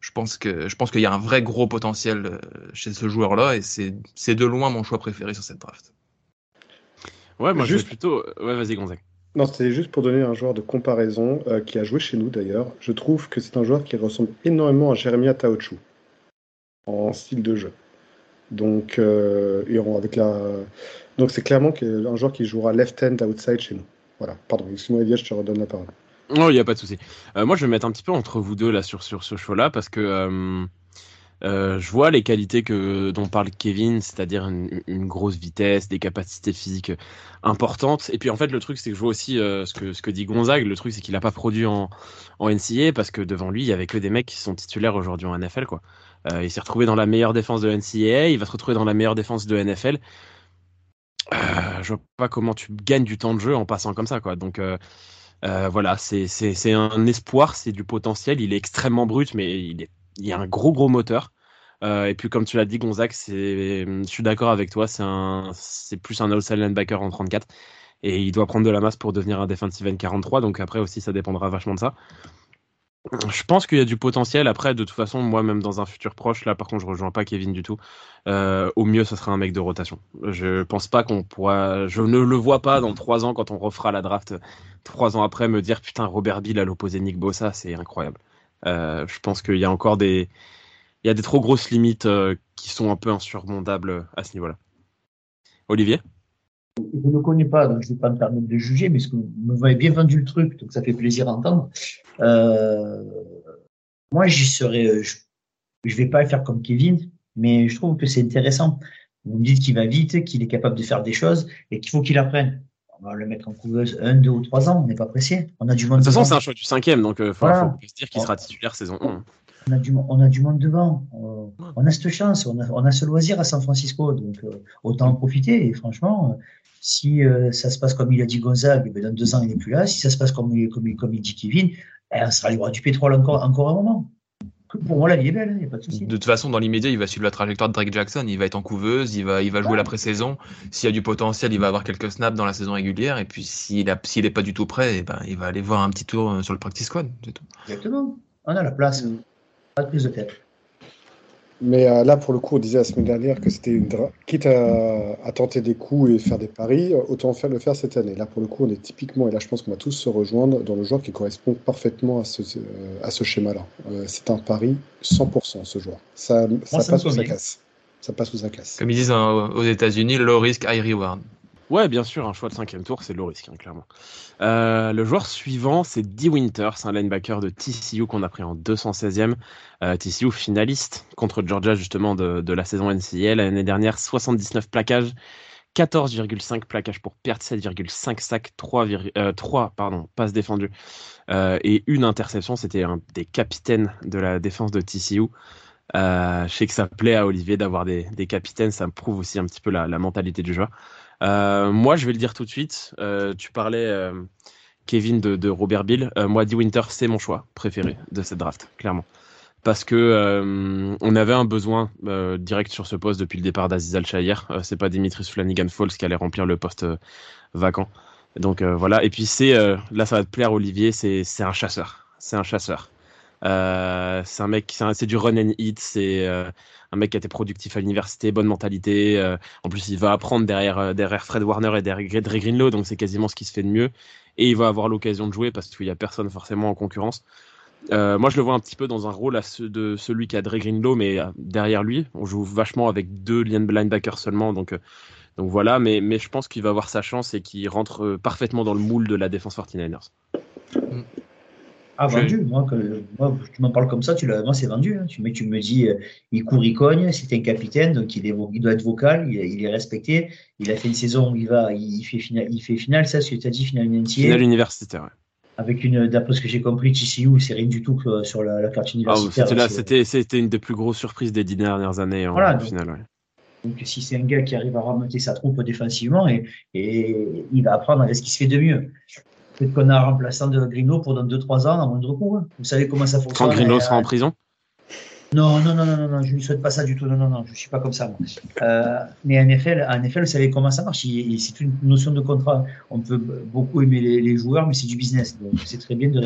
Je pense que je pense qu'il y a un vrai gros potentiel euh, chez ce joueur-là et c'est c'est de loin mon choix préféré sur cette draft. Ouais, moi juste... je plutôt ouais, vas-y Gonzague. Non, c'était juste pour donner un joueur de comparaison euh, qui a joué chez nous d'ailleurs. Je trouve que c'est un joueur qui ressemble énormément à Jeremia Taochu en style de jeu. Donc, euh, avec la, donc c'est clairement un joueur qui jouera left-hand outside chez nous. Voilà, pardon, excuse-moi Elia, je te redonne la parole. Non, il n'y a pas de souci. moi, je vais mettre un petit peu entre vous deux là sur, sur ce show-là parce que euh, je vois les qualités que dont parle Kevin, c'est-à-dire une, grosse vitesse, des capacités physiques importantes. Et puis en fait, le truc, c'est que je vois aussi euh, ce, que, ce que dit Gonzague. Le truc, c'est qu'il n'a pas produit en, en NCA parce que devant lui, il y avait que des mecs qui sont titulaires aujourd'hui en NFL. Quoi. Euh, il s'est retrouvé dans la meilleure défense de NCAA, il va se retrouver dans la meilleure défense de NFL. je vois pas comment tu gagnes du temps de jeu en passant comme ça. Quoi. Donc voilà, c'est un espoir, c'est du potentiel. Il est extrêmement brut, mais il est il a un gros gros moteur. Euh, et puis comme tu l'as dit, Gonzague, je suis d'accord avec toi, c'est plus un outside linebacker en 34 et il doit prendre de la masse pour devenir un defensive end 43. Donc après aussi, ça dépendra vachement de ça. Je pense qu'il y a du potentiel. Après, de toute façon, moi, même dans un futur proche, là, par contre, je rejoins pas Kevin du tout. Euh, au mieux, ce sera un mec de rotation. Je pense pas qu'on pourra. Je ne le vois pas dans trois ans quand on refera la draft. Trois ans après, me dire putain, Robert Bill à l'opposé Nick Bossa, c'est incroyable. Euh, je pense qu'il y a encore des, il y a des trop grosses limites euh, qui sont un peu insurmontables à ce niveau-là. Olivier? Je ne le connais pas, donc je ne vais pas me permettre de juger, mais ce que vous m'avez bien vendu le truc, donc ça fait plaisir à entendre. Euh, moi, j'y serais, je ne vais pas faire comme Kevin, mais je trouve que c'est intéressant. Vous me dites qu'il va vite, qu'il est capable de faire des choses et qu'il faut qu'il apprenne on va le mettre en couveuse un, deux ou trois ans, on n'est pas pressé. On a du monde. De toute façon, c'est un choix du cinquième, donc il euh, faut, se dire qu'il sera titulaire saison 1. On a, du, on a du monde devant. On, a cette chance, on a, on a, ce loisir à San Francisco, donc euh, autant en profiter. Et franchement, si euh, ça se passe comme il a dit Gonzague, eh ben, dans deux ans, il n'est plus là. Si ça se passe comme, comme, comme il dit Kevin, eh, on sera libre du pétrole encore, encore un moment. Pour moi, la vie est belle, il hein, n'y a pas de souci. De toute façon, dans l'immédiat, il va suivre la trajectoire de Drake Jackson. Il va être en couveuse, il va, il va jouer la pré-saison. S'il y a du potentiel, il va avoir quelques snaps dans la saison régulière. Et puis, s'il n'est pas du tout prêt, eh ben, il va aller voir un petit tour euh, sur le practice squad. Tout. Exactement. On a la place. Pas de prise de tête. Mais euh, là, pour le coup, on disait la semaine dernière que c'était une quitte à, tenter des coups et faire des paris, autant faire le faire cette année. Là, pour le coup, on est typiquement, et là, je pense qu'on va tous se rejoindre dans le joueur qui correspond parfaitement à ce, euh, à ce schéma-là. Euh, c'est un pari 100% ce joueur. Ça, ça passe ou ça casse. Ça passe ou ça casse. Comme ils disent aux États-Unis, low risk, high reward. Ouais, bien sûr, un choix de cinquième tour, c'est low risk, hein, clairement. Euh, le joueur suivant, c'est Dee Winters, un linebacker de TCU qu'on a pris en 216e. Euh, TCU finaliste contre Georgia, justement, de, la saison NCAA. L'année dernière, 79 plaquages, 14,5 plaquages pour perdre, 7,5 sacs, 3, 3 pardon, passes défendues euh, et une interception. C'était un des capitaines de la défense de TCU. je sais que ça plaît à Olivier d'avoir des, capitaines, ça me prouve aussi un petit peu la mentalité du joueur. Euh, moi, je vais le dire tout de suite. Euh, tu parlais, euh, Kevin, de, Robert Bill. moi, D. Winter, c'est mon choix préféré de cette draft, clairement. Parce que on avait un besoin direct sur ce poste depuis le départ d'Aziz Al-Shahir. c'est pas Dimitris Flanagan Falls qui allait remplir le poste vacant. Donc voilà. Et puis c'est là, ça va te plaire, Olivier. C'est un chasseur. C'est un chasseur. C'est un mec, c'est du run and hit. C'est un mec qui a été productif à l'université, bonne mentalité. Euh, en plus, il va apprendre derrière, euh, derrière Fred Warner et derrière Dre Greenlow, donc c'est quasiment ce qui se fait de mieux. Et il va avoir l'occasion de jouer parce qu'il n'y a personne forcément en concurrence. Euh, moi, je le vois un petit peu dans un rôle de celui qui a Dre Greenlow, mais derrière lui, on joue vachement avec deux linebackers seulement, donc. donc voilà, mais, mais je pense qu'il va avoir sa chance et qu'il rentre parfaitement dans le moule de la défense 49ers. Ah, vendu. Moi, tu m'en parles comme ça, tu moi, c'est vendu. Hein. Tu, tu me dis, euh, il court, il cogne, c'est un capitaine, donc il, est, il doit être vocal, il, est respecté. Il a fait une saison où il va, il fait final, il fait final ça, ce que tu as dit, final universitaire. Final universitaire, Avec une, d'après ce que j'ai compris, TCU, c'est rien du tout que sur la, carte ah, universitaire. c'était, c'était, une des plus grosses surprises des dix dernières années en, voilà, final. Donc, si c'est un gars qui arrive à remonter sa troupe défensivement, et, et il va apprendre à ce qui se fait de mieux. Peut-être qu'on a un remplaçant de Grino pour dans 2-3 ans à moindre coût. Hein. Vous savez comment ça fonctionne. Quand Grino sera en prison? Non, non, non, non, non, je ne souhaite pas ça du tout. Non, non, non, je ne suis pas comme ça. Moi. Euh, mais en effet, en effet, vous savez comment ça marche. C'est une notion de contrat. On peut beaucoup aimer les, joueurs, mais c'est du business. Donc, c'est très bien de,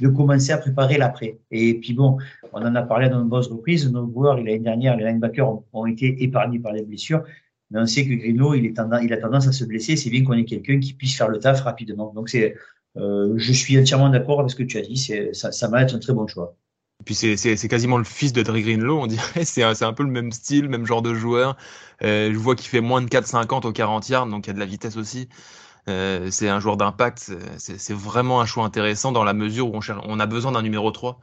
de, commencer à préparer l'après. Et puis bon, on en a parlé dans de nombreuses reprises. Nos joueurs, l'année dernière, les linebackers ont, ont, été épargnés par les blessures. Mais on sait que Grino, il, est tendance, il a tendance à se blesser. C'est bien qu'on ait quelqu'un qui puisse faire le taf rapidement. Donc, c'est euh, je suis entièrement d'accord avec ce que tu as dit. Ça, ça va être un très bon choix. puis c'est quasiment le fils de Dre Greenlow, on dirait. (laughs) C'est un, un, peu le même style, même genre de joueur. Euh, je vois qu'il fait moins de 4,50 au 40 yards, donc il y a de la vitesse aussi. Euh, c'est un joueur d'impact. C'est vraiment un choix intéressant dans la mesure où on, on a besoin d'un numéro 3.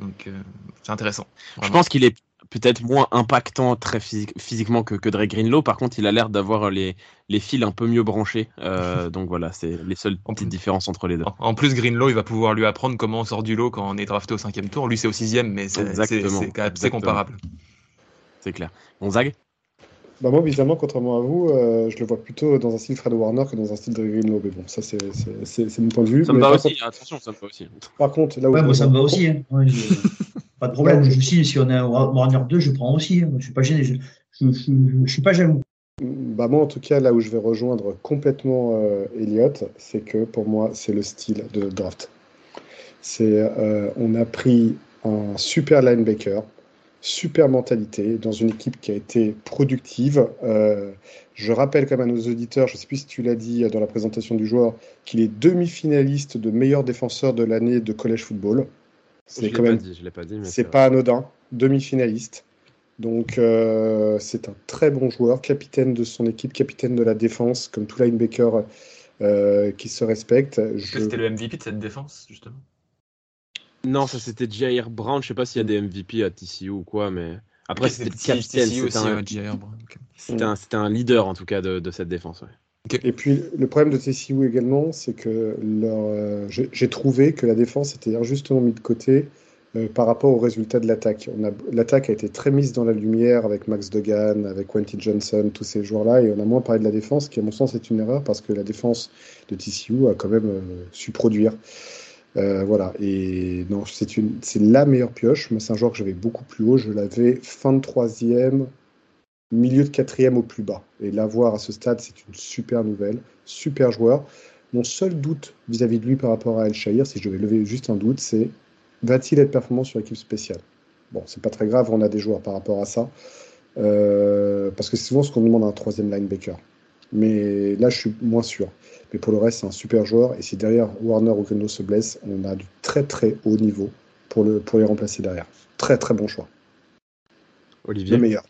Donc euh, c'est intéressant. Je pense qu'il est peut-être moins impactant très physiquement que, que Dre Greenlow. Par contre, il a l'air d'avoir les, les fils un peu mieux branchés. Euh, donc voilà, c'est les seules petites différences entre les deux. En plus, Greenlow, il va pouvoir lui apprendre comment on sort du lot quand on est drafté au cinquième tour. Lui, c'est au sixième, mais c'est comparable. C'est clair. Gonzague? Bah moi, bizarrement, contrairement à vous, euh, je le vois plutôt dans un style Fred Warner que dans un style Dre Greenlow. Mais bon, ça, c'est mon point de vue. Ça me va aussi, attention, ça me va aussi. Par contre, là où. Ouais, moi, ça me va aussi. Hein. (laughs) Pas de problème. Je suis, si on est Warner 2, je prends aussi. Hein. Je suis pas gêné. Je, je, suis pas jaloux. Bah moi, en tout cas, là où je vais rejoindre complètement euh, Elliott, c'est que pour moi, c'est le style de draft. C'est, euh, on a pris un super linebacker, super mentalité dans une équipe qui a été productive. Euh, je rappelle quand même à nos auditeurs, je ne sais plus si tu l'as dit dans la présentation du joueur, qu'il est demi-finaliste de meilleur défenseur de l'année de college football. C'est quand même, je l'ai pas dit, c'est pas anodin, demi-finaliste. Donc euh, c'est un très bon joueur, capitaine de son équipe, capitaine de la défense, comme tout linebacker euh, qui se respecte. Je... C'était le MVP de cette défense, justement? Non, ça c'était Jair Brown. Je sais pas s'il y a des MVP à TCU ou quoi, mais après c'était le capitaine. C'était un... C'était un, leader en tout cas de, cette défense. Et puis le problème de TCU également, c'est que euh, j'ai trouvé que la défense était injustement mise de côté euh, par rapport au résultat de l'attaque. L'attaque a été très mise dans la lumière avec Max Degan, avec Quentin Johnson, tous ces joueurs-là, et on a moins parlé de la défense, qui à mon sens est une erreur parce que la défense de TCU a quand même euh, su produire. Euh, voilà, et non, c'est une, c'est la meilleure pioche. mais c'est un joueur que j'avais beaucoup plus haut. Je l'avais fin de troisième, milieu de quatrième au plus bas. Et l'avoir à ce stade, c'est une super nouvelle, super joueur. Mon seul doute vis-à-vis de lui par rapport à El Shahir, si je devais lever juste un doute, c'est va-t-il être performant sur l'équipe spéciale? Bon, c'est pas très grave, on a des joueurs par rapport à ça. Euh, parce que c'est souvent ce qu'on demande à un troisième linebacker. Mais là, je suis moins sûr. Mais pour le reste, c'est un super joueur. Et si derrière Warner ou Greno se blesse, on a du très très haut niveau pour, le, pour les remplacer derrière. Très très bon choix. Olivier. Le meilleur.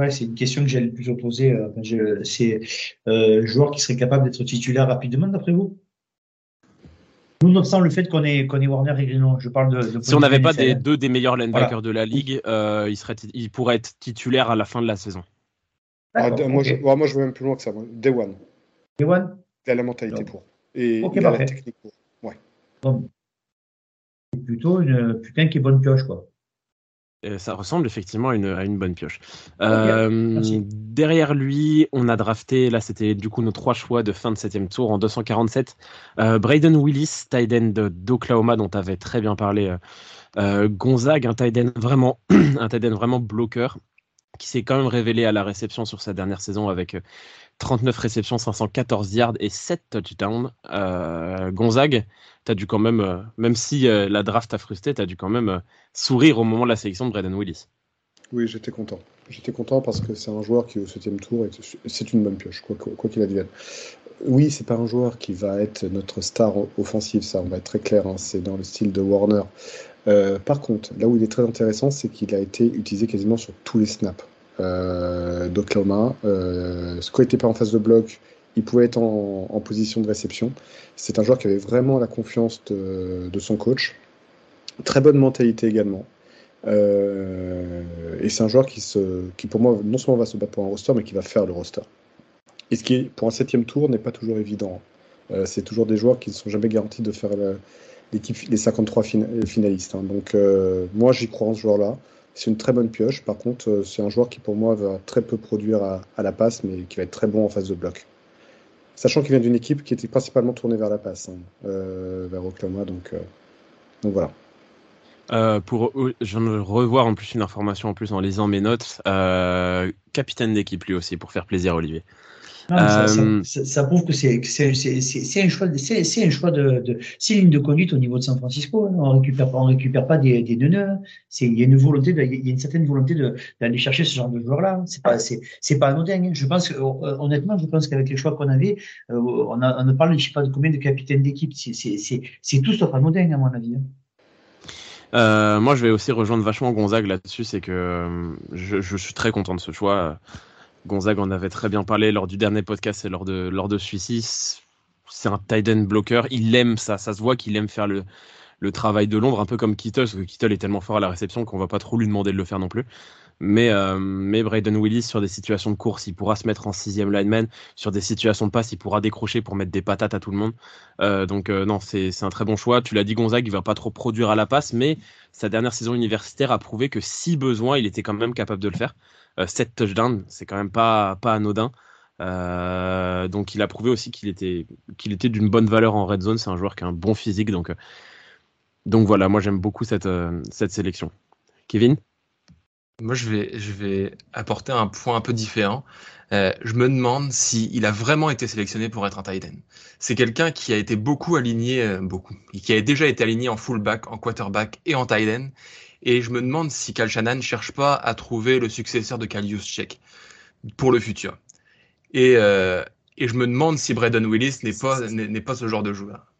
Ouais, c'est une question que le plus poser. C'est euh, joueur qui serait capable d'être titulaire rapidement, d'après vous? Nous, sans le fait qu'on ait, qu'on ait Warner et Greenlaw, je parle de. si on n'avait pas des, deux des meilleurs linebackers de la ligue, euh, il, serait, il pourrait être titulaire à la fin de la saison. Ah, moi, je, moi, je vais même plus loin que ça. Day One. Day One? Il a la mentalité pour. Et il a la technique pour. Ouais. C'est plutôt une putain qui est bonne pioche, quoi. ça ressemble effectivement à une, à une bonne pioche. Euh, derrière lui, on a drafté, là c'était du coup nos trois choix de fin de septième tour en 247. Euh, Braden Willis, tight end d'Oklahoma dont tu avais très bien parlé. Euh, euh Gonzague, un tight end vraiment, (clears throat) un tight end vraiment bloqueur qui s'est quand même révélé à la réception sur sa dernière saison avec 39 euh, réceptions, 514 yards et 7 touchdowns. Euh, Gonzague, as dû quand même, euh, même si la draft a frustré, tu as dû quand même sourire au moment de la sélection de Braden Willis. Oui, j'étais content. J'étais content parce que c'est un joueur qui au septième tour, c'est une bonne pioche, quoi qu'il qu advienne. Oui, c'est pas un joueur qui va être notre star offensive, ça, on va être très clair. Hein, c'est dans le style de Warner. Euh, par contre, là où il est très intéressant, c'est qu'il a été utilisé quasiment sur tous les snaps euh, d'Oklahoma. Euh, quand il n'était pas en phase de bloc, il pouvait être en, position de réception. C'est un joueur qui avait vraiment la confiance de, son coach. Très bonne mentalité également. Euh, et c'est un joueur qui, pour moi, non seulement va se battre pour un roster, mais qui va faire le roster. Et ce qui, pour un septième tour, n'est pas toujours évident. c'est toujours des joueurs qui ne sont jamais garantis de faire l'équipe, les 53 finalistes. Hein. Donc euh, moi j'y crois en ce joueur-là. C'est une très bonne pioche. Par contre, euh, c'est un joueur qui pour moi va très peu produire à, la passe, mais qui va être très bon en phase de bloc. Sachant qu'il vient d'une équipe qui était principalement tournée vers la passe, hein, euh, vers Oklahoma. Donc, donc voilà. pour, je viens de revoir en plus une information en plus en lisant mes notes. capitaine d'équipe lui aussi pour faire plaisir Olivier. Euh, ça, prouve que c'est un choix, c'est un choix de, de c'est ligne de conduite au niveau de San Francisco. Hein. On récupère, on récupère pas des, des. Hein. C'est il y a une volonté, il y a une certaine volonté d'aller chercher ce genre de joueurs-là. C'est pas, c'est pas anodin. Hein. Je pense que, euh, honnêtement, je pense qu'avec les choix qu'on avait, euh, on a, on a parlé, je sais pas de combien de capitaines d'équipe. C'est tout sauf anodin à mon avis. moi, je vais aussi rejoindre vachement Gonzague là-dessus. C'est que je, suis très content de ce choix. Gonzague en avait très bien parlé lors du dernier podcast et lors de, lors de celui-ci. C'est un tight end bloqueur. Il aime ça. Ça se voit qu'il aime faire le, le travail de l'ombre, un peu comme Kittle, parce que Kittle est tellement fort à la réception qu'on va pas trop lui demander de le faire non plus. Mais, euh, mais Braden Willis, sur des situations de course, il pourra se mettre en sixième lineman. Sur des situations de passe, il pourra décrocher pour mettre des patates à tout le monde. Euh, donc, euh, non, c'est un très bon choix. Tu l'as dit, Gonzague, il va pas trop produire à la passe, mais sa dernière saison universitaire a prouvé que si besoin, il était quand même capable de le faire. 7 touchdowns, c'est quand même pas, pas anodin. donc, il a prouvé aussi qu'il était, qu'il était d'une bonne valeur en red zone. C'est un joueur qui a un bon physique. Donc, donc voilà, moi j'aime beaucoup cette, cette sélection. Kevin? Moi, je vais, je vais apporter un point un peu différent. Euh, je me demande s'il a vraiment été sélectionné pour être un tight. C'est quelqu'un qui a été beaucoup aligné, euh, beaucoup, qui a déjà été aligné en fullback, en quarterback et en tight. Et je me demande si Kal ne cherche pas à trouver le successeur de Kal Check pour le futur. Et, euh, et je me demande si Braden Willis n'est pas, n'est pas ce genre de joueur.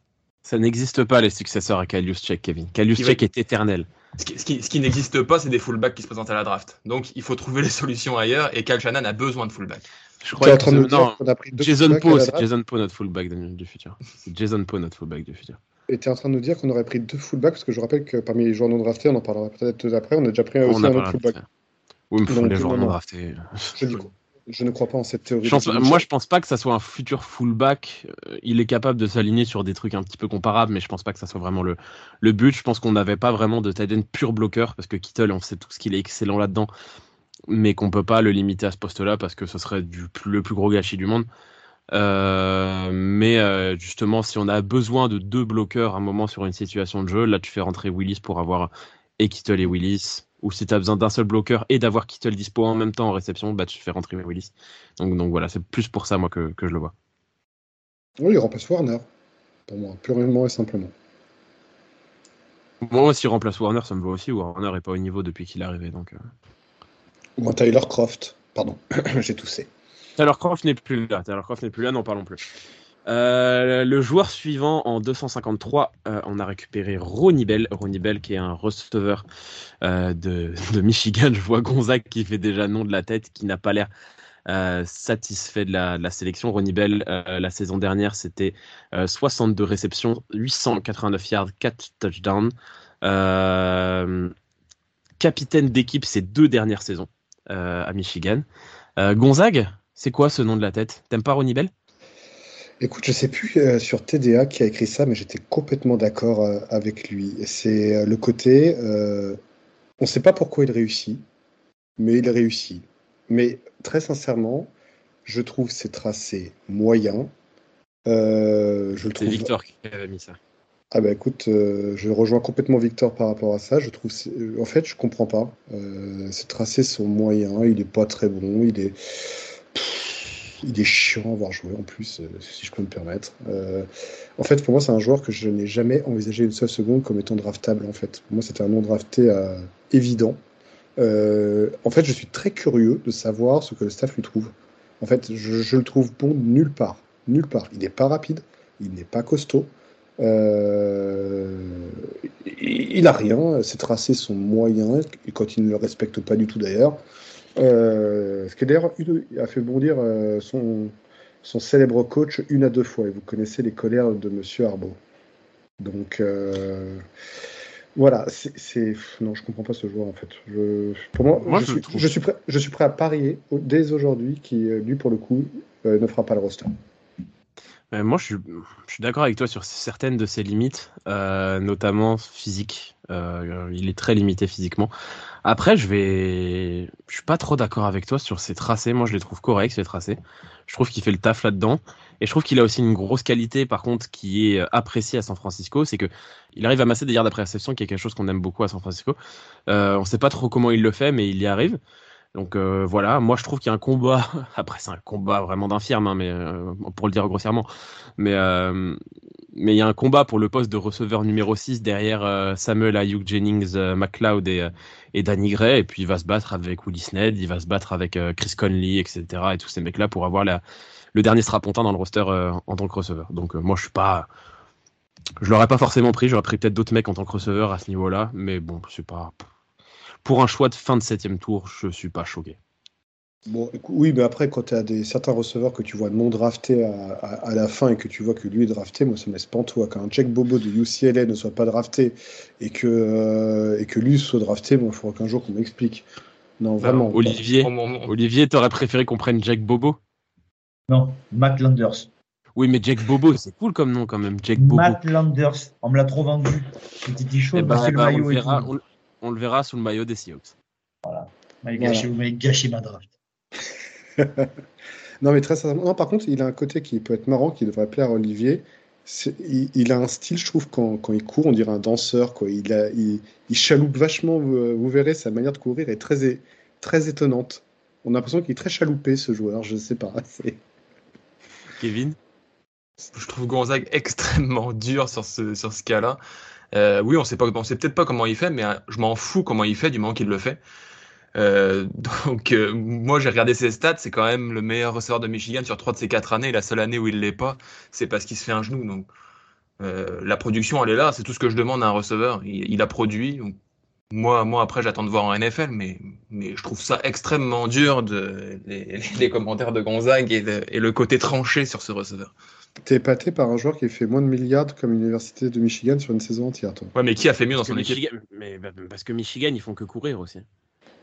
Ça n'existe pas les successeurs à Kalius Check, Kevin. Kalius Check est éternel. Ce qui, ce qui, n'existe pas, c'est des fullbacks qui se présentent à la draft. Donc il faut trouver (laughs) les solutions ailleurs et Kyle Shannon a besoin de fullback. Je crois que non, Jason Poe, c'est Jason Poe notre fullback du futur. C'est Jason Poe notre fullback du futur. Es en train de nous dire qu'on aurait pris deux fullbacks parce que je rappelle que parmi les joueurs non draftés, on en parlera peut-être après, on a déjà pris aussi un autre fullback. Oui, mais les joueurs non draftés. Je dis quoi je ne crois pas en cette théorie. moi, je pense pas que ça soit un futur fullback. Euh, il est capable de s'aligner sur des trucs un petit peu comparables, mais je pense pas que ça soit vraiment le, le but. Je pense qu'on n'avait pas vraiment de tight end pur bloqueur, parce que Kittle, on sait tout ce qu'il est excellent là-dedans, mais qu'on peut pas le limiter à ce poste-là, parce que ce serait du, le plus gros gâchis du monde. Euh, mais euh, justement, si on a besoin de deux bloqueurs à un moment sur une situation de jeu, là, tu fais rentrer Willis pour avoir et Kittle et Willis ou si tu as besoin d'un seul bloqueur et d'avoir Kittle dispo en même temps en réception, bah, tu fais rentrer Willis. Donc, donc voilà, c'est plus pour ça moi que, je le vois. Oui, il remplace Warner, pour moi, purement et simplement. Moi, s'il remplace Warner, ça me va aussi. Warner n'est pas au niveau depuis qu'il est arrivé. Donc, euh. Ou un Tyler Croft, pardon, (clears throat) j'ai toussé. Tyler Croft n'est plus là. Tyler Croft n'est plus là, n'en parlons plus. Euh, le joueur suivant en 253, euh, on a récupéré Ronnie Bell. Ronnie Bell qui est un receveur euh, de, Michigan. Je vois Gonzague qui fait déjà nom de la tête, qui n'a pas l'air satisfait de la, sélection. Ronnie Bell, la saison dernière, c'était 62 réceptions, 889 yards, 4 touchdowns. capitaine d'équipe ces deux dernières saisons à Michigan. Gonzague, c'est quoi ce nom de la tête? T'aimes pas Ronnie Bell? Écoute, je sais plus euh, sur TDA qui a écrit ça, mais j'étais complètement d'accord euh, avec lui. C'est euh, le côté, on ne sait pas pourquoi il réussit, mais il réussit. Mais très sincèrement, je trouve ses tracés moyens. je trouve. C'est Victor qui avait mis ça. Ah bah écoute, je rejoins complètement Victor par rapport à ça. Je trouve, en fait, je comprends pas. ses tracés sont moyens. Il est pas très bon. Il est il est chiant à voir jouer en plus, euh, si je peux me permettre. Euh, en fait, pour moi, c'est un joueur que je n'ai jamais envisagé une seule seconde comme étant draftable. En fait, pour moi, c'était un non drafté euh, évident. en fait, je suis très curieux de savoir ce que le staff lui trouve. En fait, je, le trouve bon nulle part, nulle part. Il n'est pas rapide, il n'est pas costaud. il a rien, ses tracés sont moyens, et quand il ne le respecte pas du tout d'ailleurs. Euh, ce qui d'ailleurs a fait bondir euh, son, son célèbre coach une à deux fois. Et vous connaissez les colères de Monsieur Arbo. Donc euh, voilà, c'est non, je comprends pas ce joueur en fait. Je, pour moi, je, suis, je, suis, prêt, je suis prêt à parier dès aujourd'hui qui lui pour le coup ne fera pas le roster. Moi, je suis, je suis d'accord avec toi sur certaines de ses limites, notamment physique. il est très limité physiquement. Après, je vais, je suis pas trop d'accord avec toi sur ses tracés. Moi, je les trouve corrects ces tracés. Je trouve qu'il fait le taf là-dedans, et je trouve qu'il a aussi une grosse qualité, par contre, qui est euh, appréciée à San Francisco, c'est que il arrive à masser des yards d'après réception, qui est quelque chose qu'on aime beaucoup à San Francisco. Euh, on sait pas trop comment il le fait, mais il y arrive. Donc euh, voilà, moi je trouve qu'il y a un combat. (laughs) Après, c'est un combat vraiment d'infirme, hein, mais euh, pour le dire grossièrement. Mais mais il y a un combat pour le poste de receveur numéro 6 derrière euh, Samuel Ayuk Jennings, euh, McLeod et, euh, et, Danny Gray. Et puis il va se battre avec Willis Ned, il va se battre avec Chris Conley, etc. Et tous ces mecs-là pour avoir la, le dernier strapontin dans le roster en tant que receveur. Donc moi je suis pas Je l'aurais pas forcément pris, j'aurais pris peut-être d'autres mecs en tant que receveur à ce niveau-là, mais bon, c'est pas. Pour un choix de fin de septième tour, je suis pas choqué. Bon, oui, mais après, quand tu as des, certains receveurs que tu vois non draftés à, la fin et que tu vois que lui est drafté, moi, ça me laisse toi Quand un Jack Bobo de UCLA ne soit pas drafté et que, euh, et que lui soit drafté, bon, il faudra qu'un jour qu'on m'explique. Non, bah, vraiment. Olivier, Olivier, t'aurais préféré qu'on prenne Jack Bobo? Non, Matt Landers. Oui, mais Jack Bobo, c'est cool comme nom quand même. Jack Bobo. Matt Landers, on me l'a trop vendu. C'était chaud eh ben, eh ben, on, le verra, on, le verra sous le maillot des Seahawks. Voilà. Vous m'avez gâché ma draft. (laughs) non, mais très sincèrement, non, par contre, il a un côté qui peut être marrant, qui devrait plaire à Olivier. Il, il, a un style, je trouve, quand, quand, il court, on dirait un danseur. Quoi. Il, a, il, il chaloupe vachement, vous, verrez, sa manière de courir est très, très étonnante. On a l'impression qu'il est très chaloupé, ce joueur, je sais pas. (laughs) Kevin? Je trouve Gonzague extrêmement dur sur ce, sur ce cas-là. Euh, oui, on sait, pas, on sait peut-être pas comment il fait, mais euh, je m'en fous comment il fait du moment qu'il le fait. Euh, (laughs) donc, euh, moi, j'ai regardé ses stats. C'est quand même le meilleur receveur de Michigan sur trois de ses quatre années. La seule année où il l'est pas, c'est parce qu'il se fait un genou. Donc, euh, la production, elle est là. C'est tout ce que je demande à un receveur. Il, a produit. moi, moi, après, j'attends de voir en NFL, mais, mais je trouve ça extrêmement dur de les, commentaires de Gonzague et, le côté tranché sur ce receveur. T'es épaté par un joueur qui a fait moins de milliards comme l'université de Michigan sur une saison entière, toi. Ouais, mais qui a fait mieux dans son équipe mais, Parce que Michigan, ils font que courir aussi.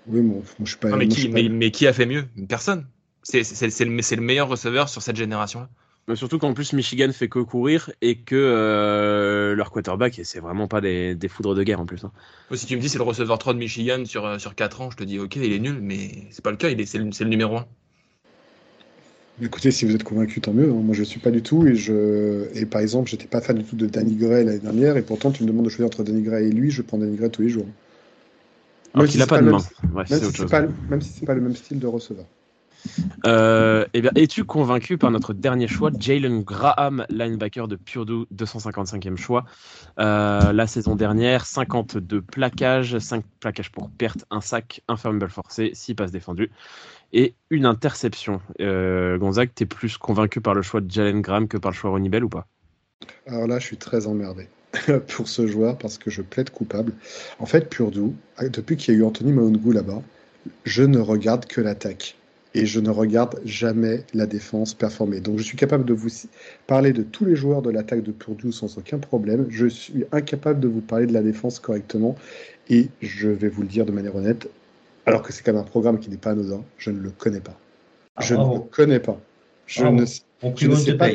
Oui, moi, je suis pas. mais, qui, a fait mieux? Personne. C'est le, meilleur receveur sur cette génération-là. Mais surtout qu'en plus Michigan fait que courir et que euh, leur quarterback, c'est vraiment pas des, foudres de guerre en plus. Hein. Si tu me dis c'est le receveur 3 de Michigan sur, euh, sur 4 ans, je te dis ok, il est nul, mais c'est pas le cas, c'est le, le, numéro 1. Écoutez, si vous êtes convaincu, tant mieux. Hein. Moi, je suis pas du tout. Et, je... et par exemple, j'étais pas fan du tout de Danny Gray l'année dernière. Et pourtant, tu me demandes de choisir entre Danny Gray et lui. Je prends Danny Gray tous les jours. Alors qu'il n'a pas de main. même, si même, si c'est pas le même style de receveur. Euh, eh bien, es-tu convaincu par notre dernier choix, Jalen Graham, linebacker de Purdue, 255e choix euh, La saison dernière, 52 plaquages, 5 plaquages pour perte, un sac, un fumble forcé, 6 passes défendues et une interception. Euh, Gonzague, t'es plus convaincu par le choix de Jalen Graham que par le choix Ronnie Bell ou pas? Alors là, je suis très emmerdé. (laughs) pour ce joueur parce que je plaide coupable. En fait, Purdue, depuis qu'il y a eu Anthony Maungu là-bas, je ne regarde que l'attaque et je ne regarde jamais la défense performer. Donc je suis capable de vous parler de tous les joueurs de l'attaque de Purdue sans aucun problème. Je suis incapable de vous parler de la défense correctement et je vais vous le dire de manière honnête, alors que c'est quand même un programme qui n'est pas anodin, je ne le connais pas. Je ne le connais pas. Je ne, je ne sais pas.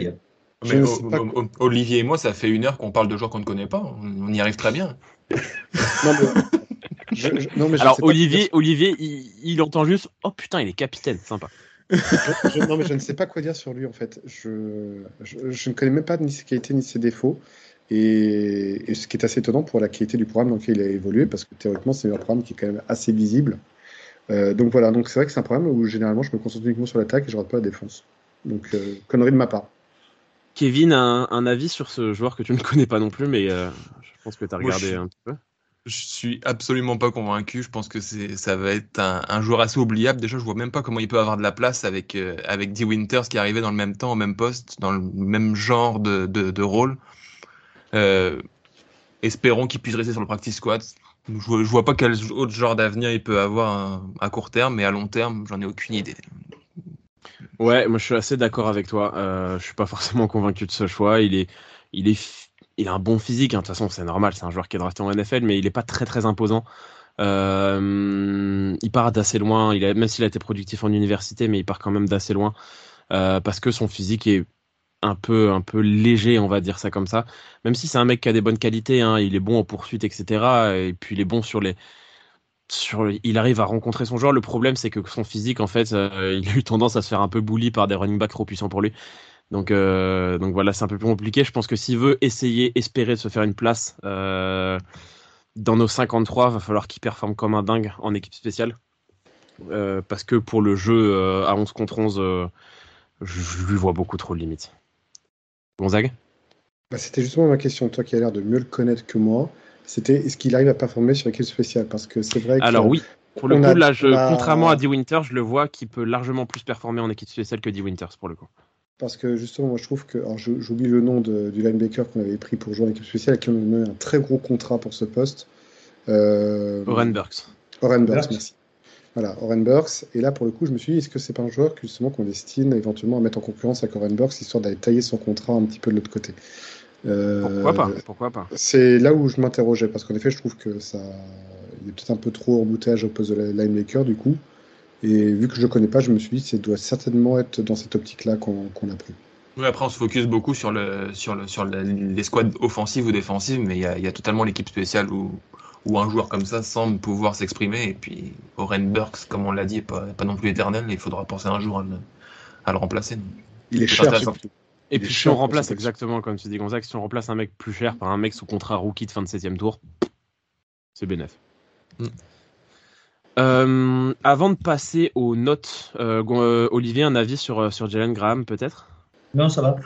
Olivier et moi, ça fait une heure qu'on parle de joueurs qu'on ne connaît pas. On, y arrive très bien. Alors, Olivier, Olivier il, entend juste Oh putain, il est capitaine, sympa. non, mais je ne sais pas quoi dire sur lui en fait. Je, je, ne connais même pas ni ses qualités ni ses défauts. Et, ce qui est assez étonnant pour la qualité du programme dans lequel il a évolué, parce que théoriquement, c'est un programme qui est quand même assez visible. Euh, donc voilà, donc c'est vrai que c'est un programme où généralement je me concentre uniquement sur l'attaque et je ne regarde pas la défense. Donc, euh, connerie de ma part. Kevin, un, un, avis sur ce joueur que tu ne connais pas non plus, mais euh, je pense que tu as regardé un petit peu. Je suis absolument pas convaincu. Je pense que c'est, ça va être un, joueur assez oubliable. Déjà, je vois même pas comment il peut avoir de la place avec euh, avec Dee Winters qui est arrivé dans le même temps, au même poste, dans le même genre de, de, rôle. Euh, espérons qu'il puisse rester sur le practice squad. Je vois, je vois pas quel autre genre d'avenir il peut avoir à court terme, mais à long terme, j'en ai aucune idée. Ouais, moi je suis assez d'accord avec toi. Euh, je suis pas (laughs) forcément convaincu de ce choix. Il a un bon physique. Hein. De toute façon, c'est normal. C'est un joueur qui est drafté en NFL, mais il est pas très très imposant. Euh, il part d'assez loin. Même s'il a été productif en université, mais il part quand même d'assez loin euh, parce que son physique est un peu un peu léger, on va dire ça comme ça. Même si c'est un mec qui a des bonnes qualités, hein, il est bon en poursuite, etc. Et puis il est bon sur les il arrive à rencontrer son joueur. Le problème, c'est que son physique, en fait, euh, (laughs) il a eu tendance à se faire un peu bully par des running backs trop puissants pour lui. Donc, euh, donc voilà, c'est un peu plus compliqué. Je pense que s'il veut essayer, espérer de se faire une place euh, dans nos 53, va falloir qu'il performe comme un dingue en équipe spéciale. parce que pour le jeu à 11 contre 11, je, lui vois beaucoup trop de limites. Gonzague bah, C'était justement ma question. Toi qui as l'air de mieux le connaître que moi, c'était est-ce qu'il arrive à performer sur l'équipe spéciale? Parce que c'est vrai que. Alors oui, pour le coup, là, contrairement à Dee Winters, je le vois qui peut largement plus performer en équipe spéciale que Dee Winters pour le coup. Parce que justement, moi je trouve que. Alors j'oublie le nom du linebacker qu'on avait pris pour jouer en équipe spéciale, qui a eu un très gros contrat pour ce poste. Euh, Oren Burks. Oren Burks, merci. Voilà, Oren Burks. Et là, pour le coup, je me suis dit, est-ce que c'est pas un joueur justement qu'on destine éventuellement à mettre en concurrence avec Oren Burks, histoire d'aller tailler son contrat un petit peu de l'autre côté? Euh, Pourquoi pas Pourquoi pas? C'est là où je m'interrogeais, parce qu'en effet, je trouve que ça. Il est peut-être un peu trop embouteillage au poste de linebacker, du coup. Et vu que je ne connais pas, je me suis dit ça doit certainement être dans cette optique-là qu'on a pris. Oui, après, on se focus beaucoup sur, le, sur, le, sur les squads offensives ou défensives, mais il y a, y a, totalement l'équipe spéciale où, où un joueur comme ça semble pouvoir s'exprimer. Et puis, Oren Burks, comme on l'a dit, n'est pas, pas, non plus éternel. Il faudra penser un jour à le, à le remplacer. Il est cher. Et puis, si on remplace, exactement comme tu dis, Gonzague, si on remplace un mec plus cher par un mec sous contrat rookie de fin de 7 tour, c'est bénéf. Mm. Euh, avant de passer aux notes, euh, euh, Olivier, un avis sur, sur Jalen Graham peut-être? Non, ça va.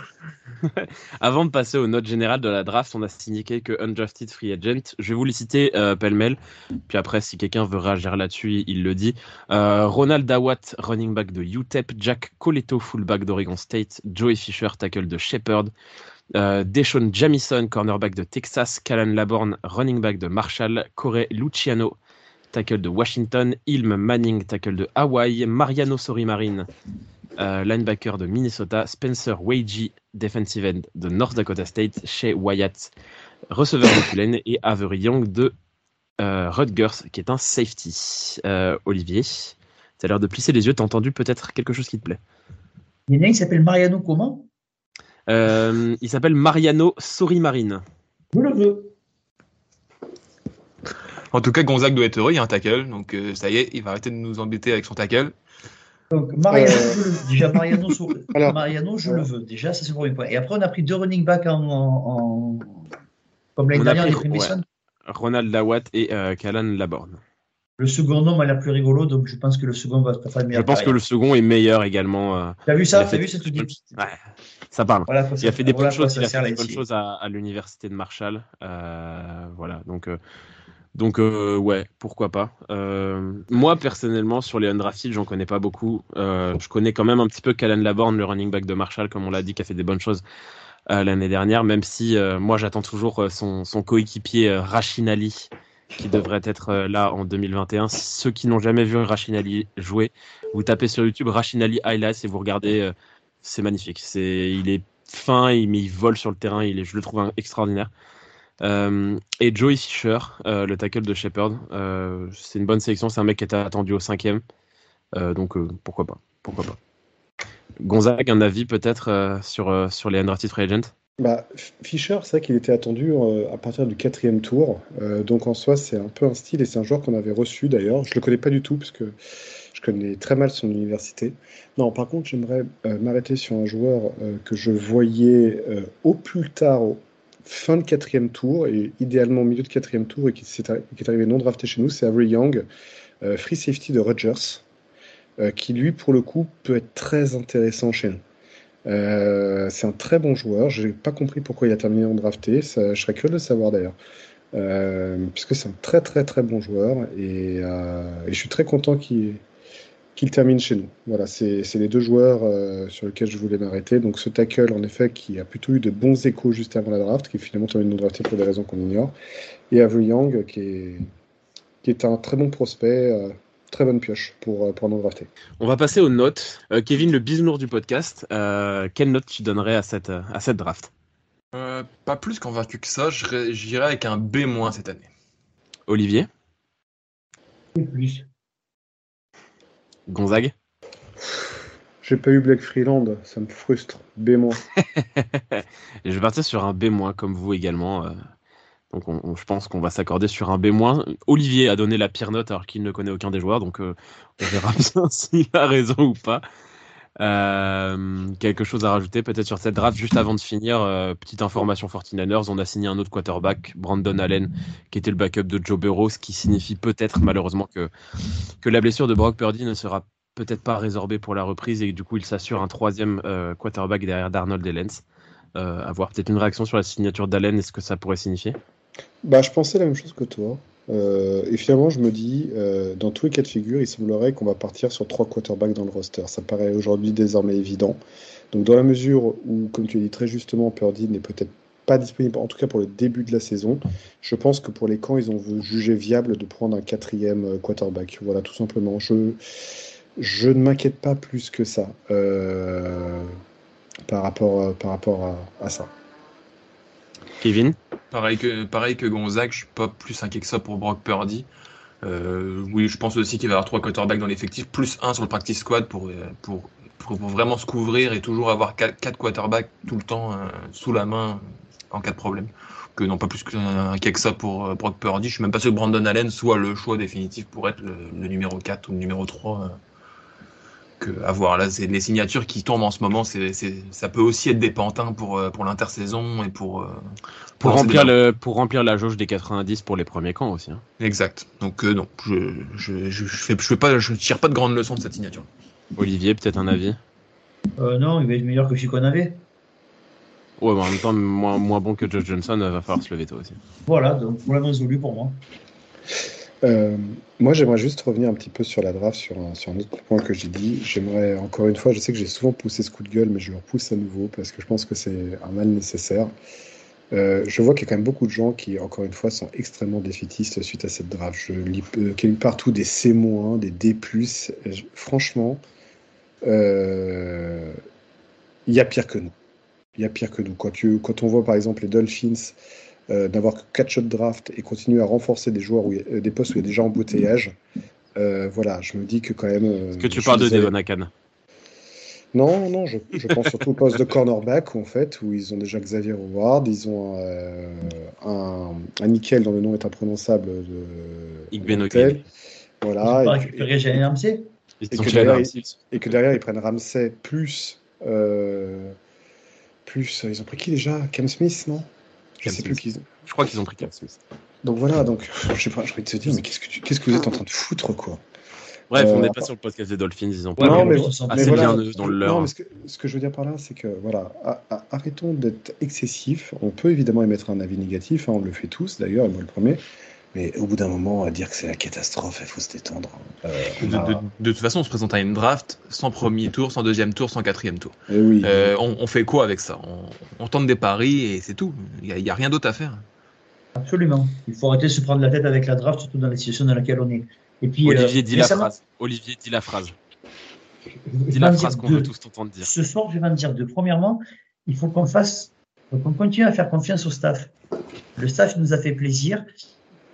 (laughs) avant de passer aux notes générales de la draft, on a signé quelques undrafted free agent. Je vais vous les citer pêle-mêle. Puis après, si quelqu'un veut réagir là-dessus, il le dit. Ronald Dawat, running back de UTEP. Jack Coletto, fullback d'Oregon State. Joey Fisher, tackle de Shepherd. Deshaun Jamison, cornerback de Texas. Callan Laborn, running back de Marshall. Corey Luciano, tackle de Washington, Ilm Manning, tackle de Hawaii, Mariano Sorimarine, euh, linebacker de Minnesota, Spencer Weiji, defensive end de North Dakota State, Shea Wyatt, receveur de Tulane, et Avery Young de euh, Rutgers, qui est un safety. Euh, Olivier, tu as l'air de plisser les yeux, t'as entendu peut-être quelque chose qui te plaît? Il y en a un qui s'appelle Mariano comment Il s'appelle Mariano Sorimarine. Je le veux. En tout cas, Gonzague doit être heureux, il y a un tackle, donc euh, ça y est, il va arrêter de nous embêter avec son tackle. Donc Mariano, euh, déjà Mariano, Mariano je le veux. Déjà, ça c'est le premier point. Et après, on a pris deux running backs en, comme l'année dernière, les ouais. Ronald Lawat et euh, Callan Laborn. Le second nom a l'air plus rigolo, donc je pense que le second va faire meilleur. Je pense que le second est meilleur également. Euh, T'as vu ça T'as vu cette ouais, Ça parle. il a fait des bonnes choses. Il a fait des bonnes choses à, à l'université de Marshall. Euh, voilà, donc donc euh, ouais, pourquoi pas. Euh, moi personnellement sur les undrafted, j'en connais pas beaucoup. Euh, je connais quand même un petit peu Callan Laborn, le running back de Marshall, comme on l'a dit, qui a fait des bonnes choses l'année dernière. Même si moi j'attends toujours son, coéquipier Rachinali, qui devrait être là en 2021. Ceux qui n'ont jamais vu Rachinali jouer, vous tapez sur YouTube Rachinali highlights et vous regardez, c'est magnifique. C'est, il est fin, il, il vole sur le terrain, il est, je le trouve extraordinaire. Euh, et Joey Fisher, euh, le tackle de Shepard, euh, c'est une bonne sélection. C'est un mec qui était attendu au cinquième. donc pourquoi pas Pourquoi pas Gonzague, un avis peut-être sur, sur les undrafted free agents? Bah, Fischer, c'est vrai qu'il était attendu à partir du quatrième tour. donc en soi, c'est un peu un style et c'est un joueur qu'on avait reçu d'ailleurs. Je le connais pas du tout parce que je connais très mal son université. Non, par contre, j'aimerais m'arrêter sur un joueur que je voyais au plus tard, fin de quatrième tour et idéalement milieu de quatrième tour et qui, est, arrivé non drafté chez nous, c'est Avery Young, euh, free safety de Rogers, euh, qui lui pour le coup peut être très intéressant chez nous. Euh, c'est un très bon joueur. Je n'ai pas compris pourquoi il a terminé en drafté. je serais curieux de le savoir d'ailleurs. puisque c'est un très très très bon joueur et, et je suis très content qu'il qu'il termine chez nous. Voilà, c'est les deux joueurs euh, sur lesquels je voulais m'arrêter. Donc ce tackle, en effet, qui a plutôt eu de bons échos juste avant la draft, qui finalement termine non drafté pour des raisons qu'on ignore. Et Avery Young, qui est, qui est un très bon prospect, euh, très bonne pioche pour, euh, pour non drafté. On va passer aux notes. Kevin, le bisounours du podcast, quelle note tu donnerais à cette, à cette draft? Pas plus convaincu que ça, j'irais avec un B- cette année. Olivier? Plus. Gonzague J'ai pas eu Black Freeland, ça me frustre. B-. (laughs) je vais partir sur un B- comme vous également. Euh. Donc je pense qu'on va s'accorder sur un B-. Olivier a donné la pire note alors qu'il ne connaît aucun des joueurs, donc euh, on verra (laughs) bien s'il a raison ou pas. Euh, quelque chose à rajouter peut-être sur cette draft juste avant de finir petite information 49ers on a signé un autre quarterback Brandon Allen qui était le backup de Joe Burrow ce qui signifie peut-être malheureusement que, que la blessure de Brock Purdy ne sera peut-être pas résorbée pour la reprise et du coup il s'assure un troisième quarterback derrière Darnold et Lens avoir peut-être une réaction sur la signature d'Allen et ce que ça pourrait signifier? Bah je pensais la même chose que toi Euh, et finalement, je me dis, euh, dans tous les cas de figure, il semblerait qu'on va partir sur trois quarterbacks dans le roster. Ça paraît aujourd'hui désormais évident. Donc, dans la mesure où, comme tu as dit très justement, Purdy n'est peut-être pas disponible, en tout cas pour le début de la saison, je pense que pour les camps, ils ont jugé viable de prendre un quatrième euh, quarterback. Voilà, tout simplement. Je, je ne m'inquiète pas plus que ça par rapport, par rapport à ça. Kevin Pareil que, pareil que Gonzague, je suis pas plus inquiet que ça pour Brock Purdy. Euh, oui, je pense aussi qu'il va y avoir trois quarterbacks dans l'effectif, plus un sur le practice squad pour, pour, pour, vraiment se couvrir et toujours avoir quatre, quarterbacks tout le temps euh, sous la main en cas de problème. Que non, pas plus inquiet que ça pour euh, Brock Purdy. Je suis même pas sûr que Brandon Allen soit le choix définitif pour être le, le numéro 4 ou le numéro 3 que avoir là c'est les signatures qui tombent en ce moment c'est ça peut aussi être des pantins pour euh, pour l'intersaison et pour euh, pour remplir le pour remplir la jauge des 90 pour les premiers camps aussi hein. exact. Donc euh, non je je, je fais je fais pas je tire pas de grandes leçons de cette signature. Olivier peut-être un avis? Non il va être meilleur que qu'on avait ouais mais en même temps moins, moins bon que Josh Johnson va falloir se lever toi aussi. Voilà donc problème résolu pour moi euh, moi, j'aimerais juste revenir un petit peu sur la draft, sur un, sur un autre point que j'ai dit. J'aimerais, encore une fois, je sais que j'ai souvent poussé ce coup de gueule, mais je le repousse à nouveau parce que je pense que c'est un mal nécessaire. Euh, je vois qu'il y a quand même beaucoup de gens qui, encore une fois, sont extrêmement défaitistes suite à cette draft. Je lis euh, partout des C-, des D+. franchement, il y a pire que nous. Il y a pire que nous. Quand, tu, quand on voit, par exemple, les Dolphins euh, d'avoir que 4 shots draft et continuer à renforcer des joueurs où euh, des postes où il y a déjà embouteillage. Euh, voilà, je me dis que quand même. Est-ce que tu parles de Devon Akan? Non, non, je, je pense surtout au poste de cornerback en fait, où ils ont déjà Xavier Howard, ils ont euh, un, un, nickel dont le nom est imprononçable de Igbenokel. Voilà. Et, et, Ramsey. Et, que derrière, et, que derrière, ils prennent Ramsey plus euh, plus. Ils ont pris qui déjà? Cam Smith, non? Je sais plus qui. Je crois qu'ils ont pris Cam Smith. Donc voilà, donc je sais pas, je vais te dire, mais qu'est-ce que, tu, qu'est-ce que vous êtes en train de foutre, quoi Bref, on n'est euh, pas sur le podcast des Dolphins, ils ont pas non, mais, assez bien dans le leur. Non, mais ce que, ce que, je veux dire par là, c'est que voilà, arrêtons d'être excessifs. On peut évidemment émettre un avis négatif, hein, on le fait tous d'ailleurs, et moi le premier. Mais au bout d'un moment, à dire que c'est la catastrophe, il faut se détendre. Euh, de, de, toute façon, on se présente à une draft sans premier tour, sans deuxième tour, sans quatrième tour. Eh oui. Euh, on, on, fait quoi avec ça? On, on, tente des paris et c'est tout. Il n'y a, a, rien d'autre à faire. Absolument. Il faut arrêter de se prendre la tête avec la draft, surtout dans la situation dans laquelle on est. Et puis, Olivier, euh, dit la phrase. Olivier dit la phrase. Dis la phrase qu'on veut tous t'entendre dire. Ce soir, je vais en dire deux. Premièrement, il faut qu'on fasse, qu'on continue à faire confiance au staff. Le staff nous a fait plaisir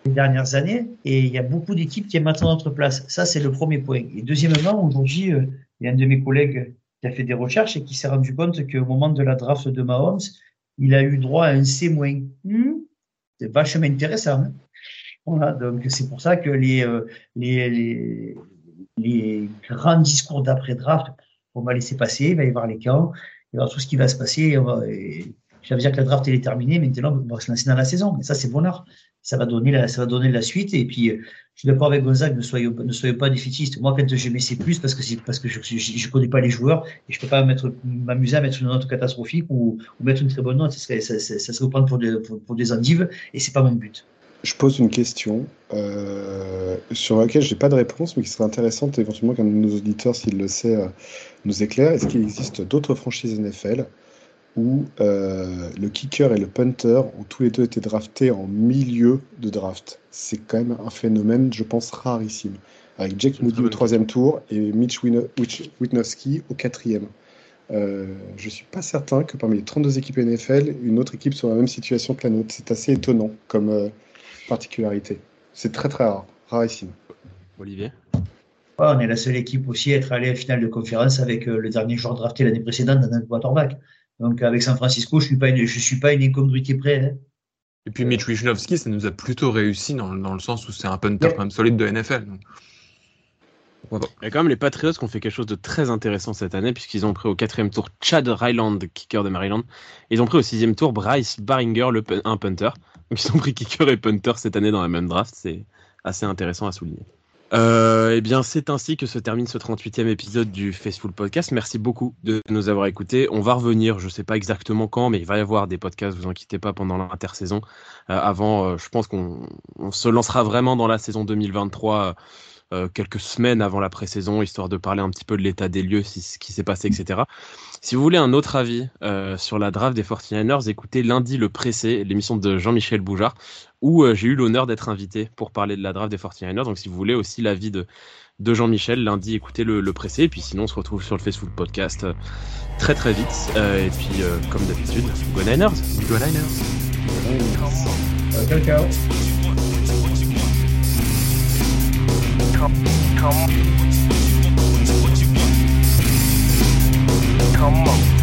dernières années et il y a beaucoup d'équipes qui aiment maintenant notre place. Ça, c'est le premier point. Et deuxièmement, aujourd'hui, euh, il y a un de mes collègues qui a fait des recherches et qui s'est rendu compte qu'au moment de la draft de Mahomes, il a eu droit à un C-. Hmm, c'est vachement intéressant. Hein voilà, donc c'est pour ça que les, euh, les, les, les, grands discours d'après-draft, on va laisser passer, il va y avoir les camps, il va y avoir tout ce qui va se passer. Veut dire que la draft est terminée, maintenant on va se lancer dans la saison. Mais ça, c'est bonheur ça va donner la, ça va donner la suite. Et puis, euh, je suis d'accord avec Gonzague, ne soyez, ne pas défaitistes. Moi, quand je mets C+, parce que c'est parce que je, je, connais pas les joueurs et je peux pas m'amuser à mettre une note catastrophique ou, mettre une très bonne note. Ça serait, ça, ça, ça pour des, pour des endives et c'est pas mon but. Je pose une question euh, sur laquelle je n'ai pas de réponse, mais qui serait intéressante éventuellement qu'un de nos auditeurs, s'il le sait, euh, nous éclaire. Est-ce qu'il existe d'autres franchises NFL où euh, le kicker et le punter ont tous les deux été draftés en milieu de draft. C'est quand même un phénomène, je pense, rarissime. Avec Jake Moody au troisième tour et Mitch Witnowski au quatrième. Euh, je ne suis pas certain que parmi les 32 équipes NFL, une autre équipe soit dans la même situation que la nôtre. C'est assez étonnant comme euh, particularité. C'est très très rare, rarissime. Olivier? On est la seule équipe aussi à être allée à la finale de conférence avec le dernier joueur drafté l'année précédente dans notre quarterback. Donc avec San Francisco, je suis pas je suis pas une incongruité près. Hein. Et puis Mitch Wisnowski, ça nous a plutôt réussi dans, dans le sens où c'est un punter quand même solide de NFL. Donc. Il y a quand même les Patriots qui ont fait quelque chose de très intéressant cette année, puisqu'ils ont pris au quatrième tour Chad Ryland, kicker de Maryland. Ils ont pris au sixième tour Bryce Baringer, le, un punter. Donc ils ont pris kicker et punter cette année dans la même draft. C'est assez intéressant à souligner. Euh, eh bien, c'est ainsi que se termine ce 38e épisode du Faceful Podcast. Merci beaucoup de nous avoir écoutés. On va revenir, je ne sais pas exactement quand, mais il va y avoir des podcasts, vous inquiétez pas, pendant l'intersaison. Euh, avant, euh, je pense qu'on se lancera vraiment dans la saison 2023 euh, quelques semaines avant la pré-saison, histoire de parler un petit peu de l'état des lieux, ce qui s'est passé, etc. Si vous voulez un autre avis euh, sur la draft des 49ers, écoutez lundi le pressé, l'émission de Jean-Michel Boujard, où euh, j'ai eu l'honneur d'être invité pour parler de la draft des 49ers. Donc si vous voulez aussi l'avis de, de Jean-Michel, lundi écoutez le, le, pressé. Et puis sinon, on se retrouve sur le Facebook Podcast très très vite. et puis, comme d'habitude, go Niners Go Niners Ciao, ciao come, come, come on.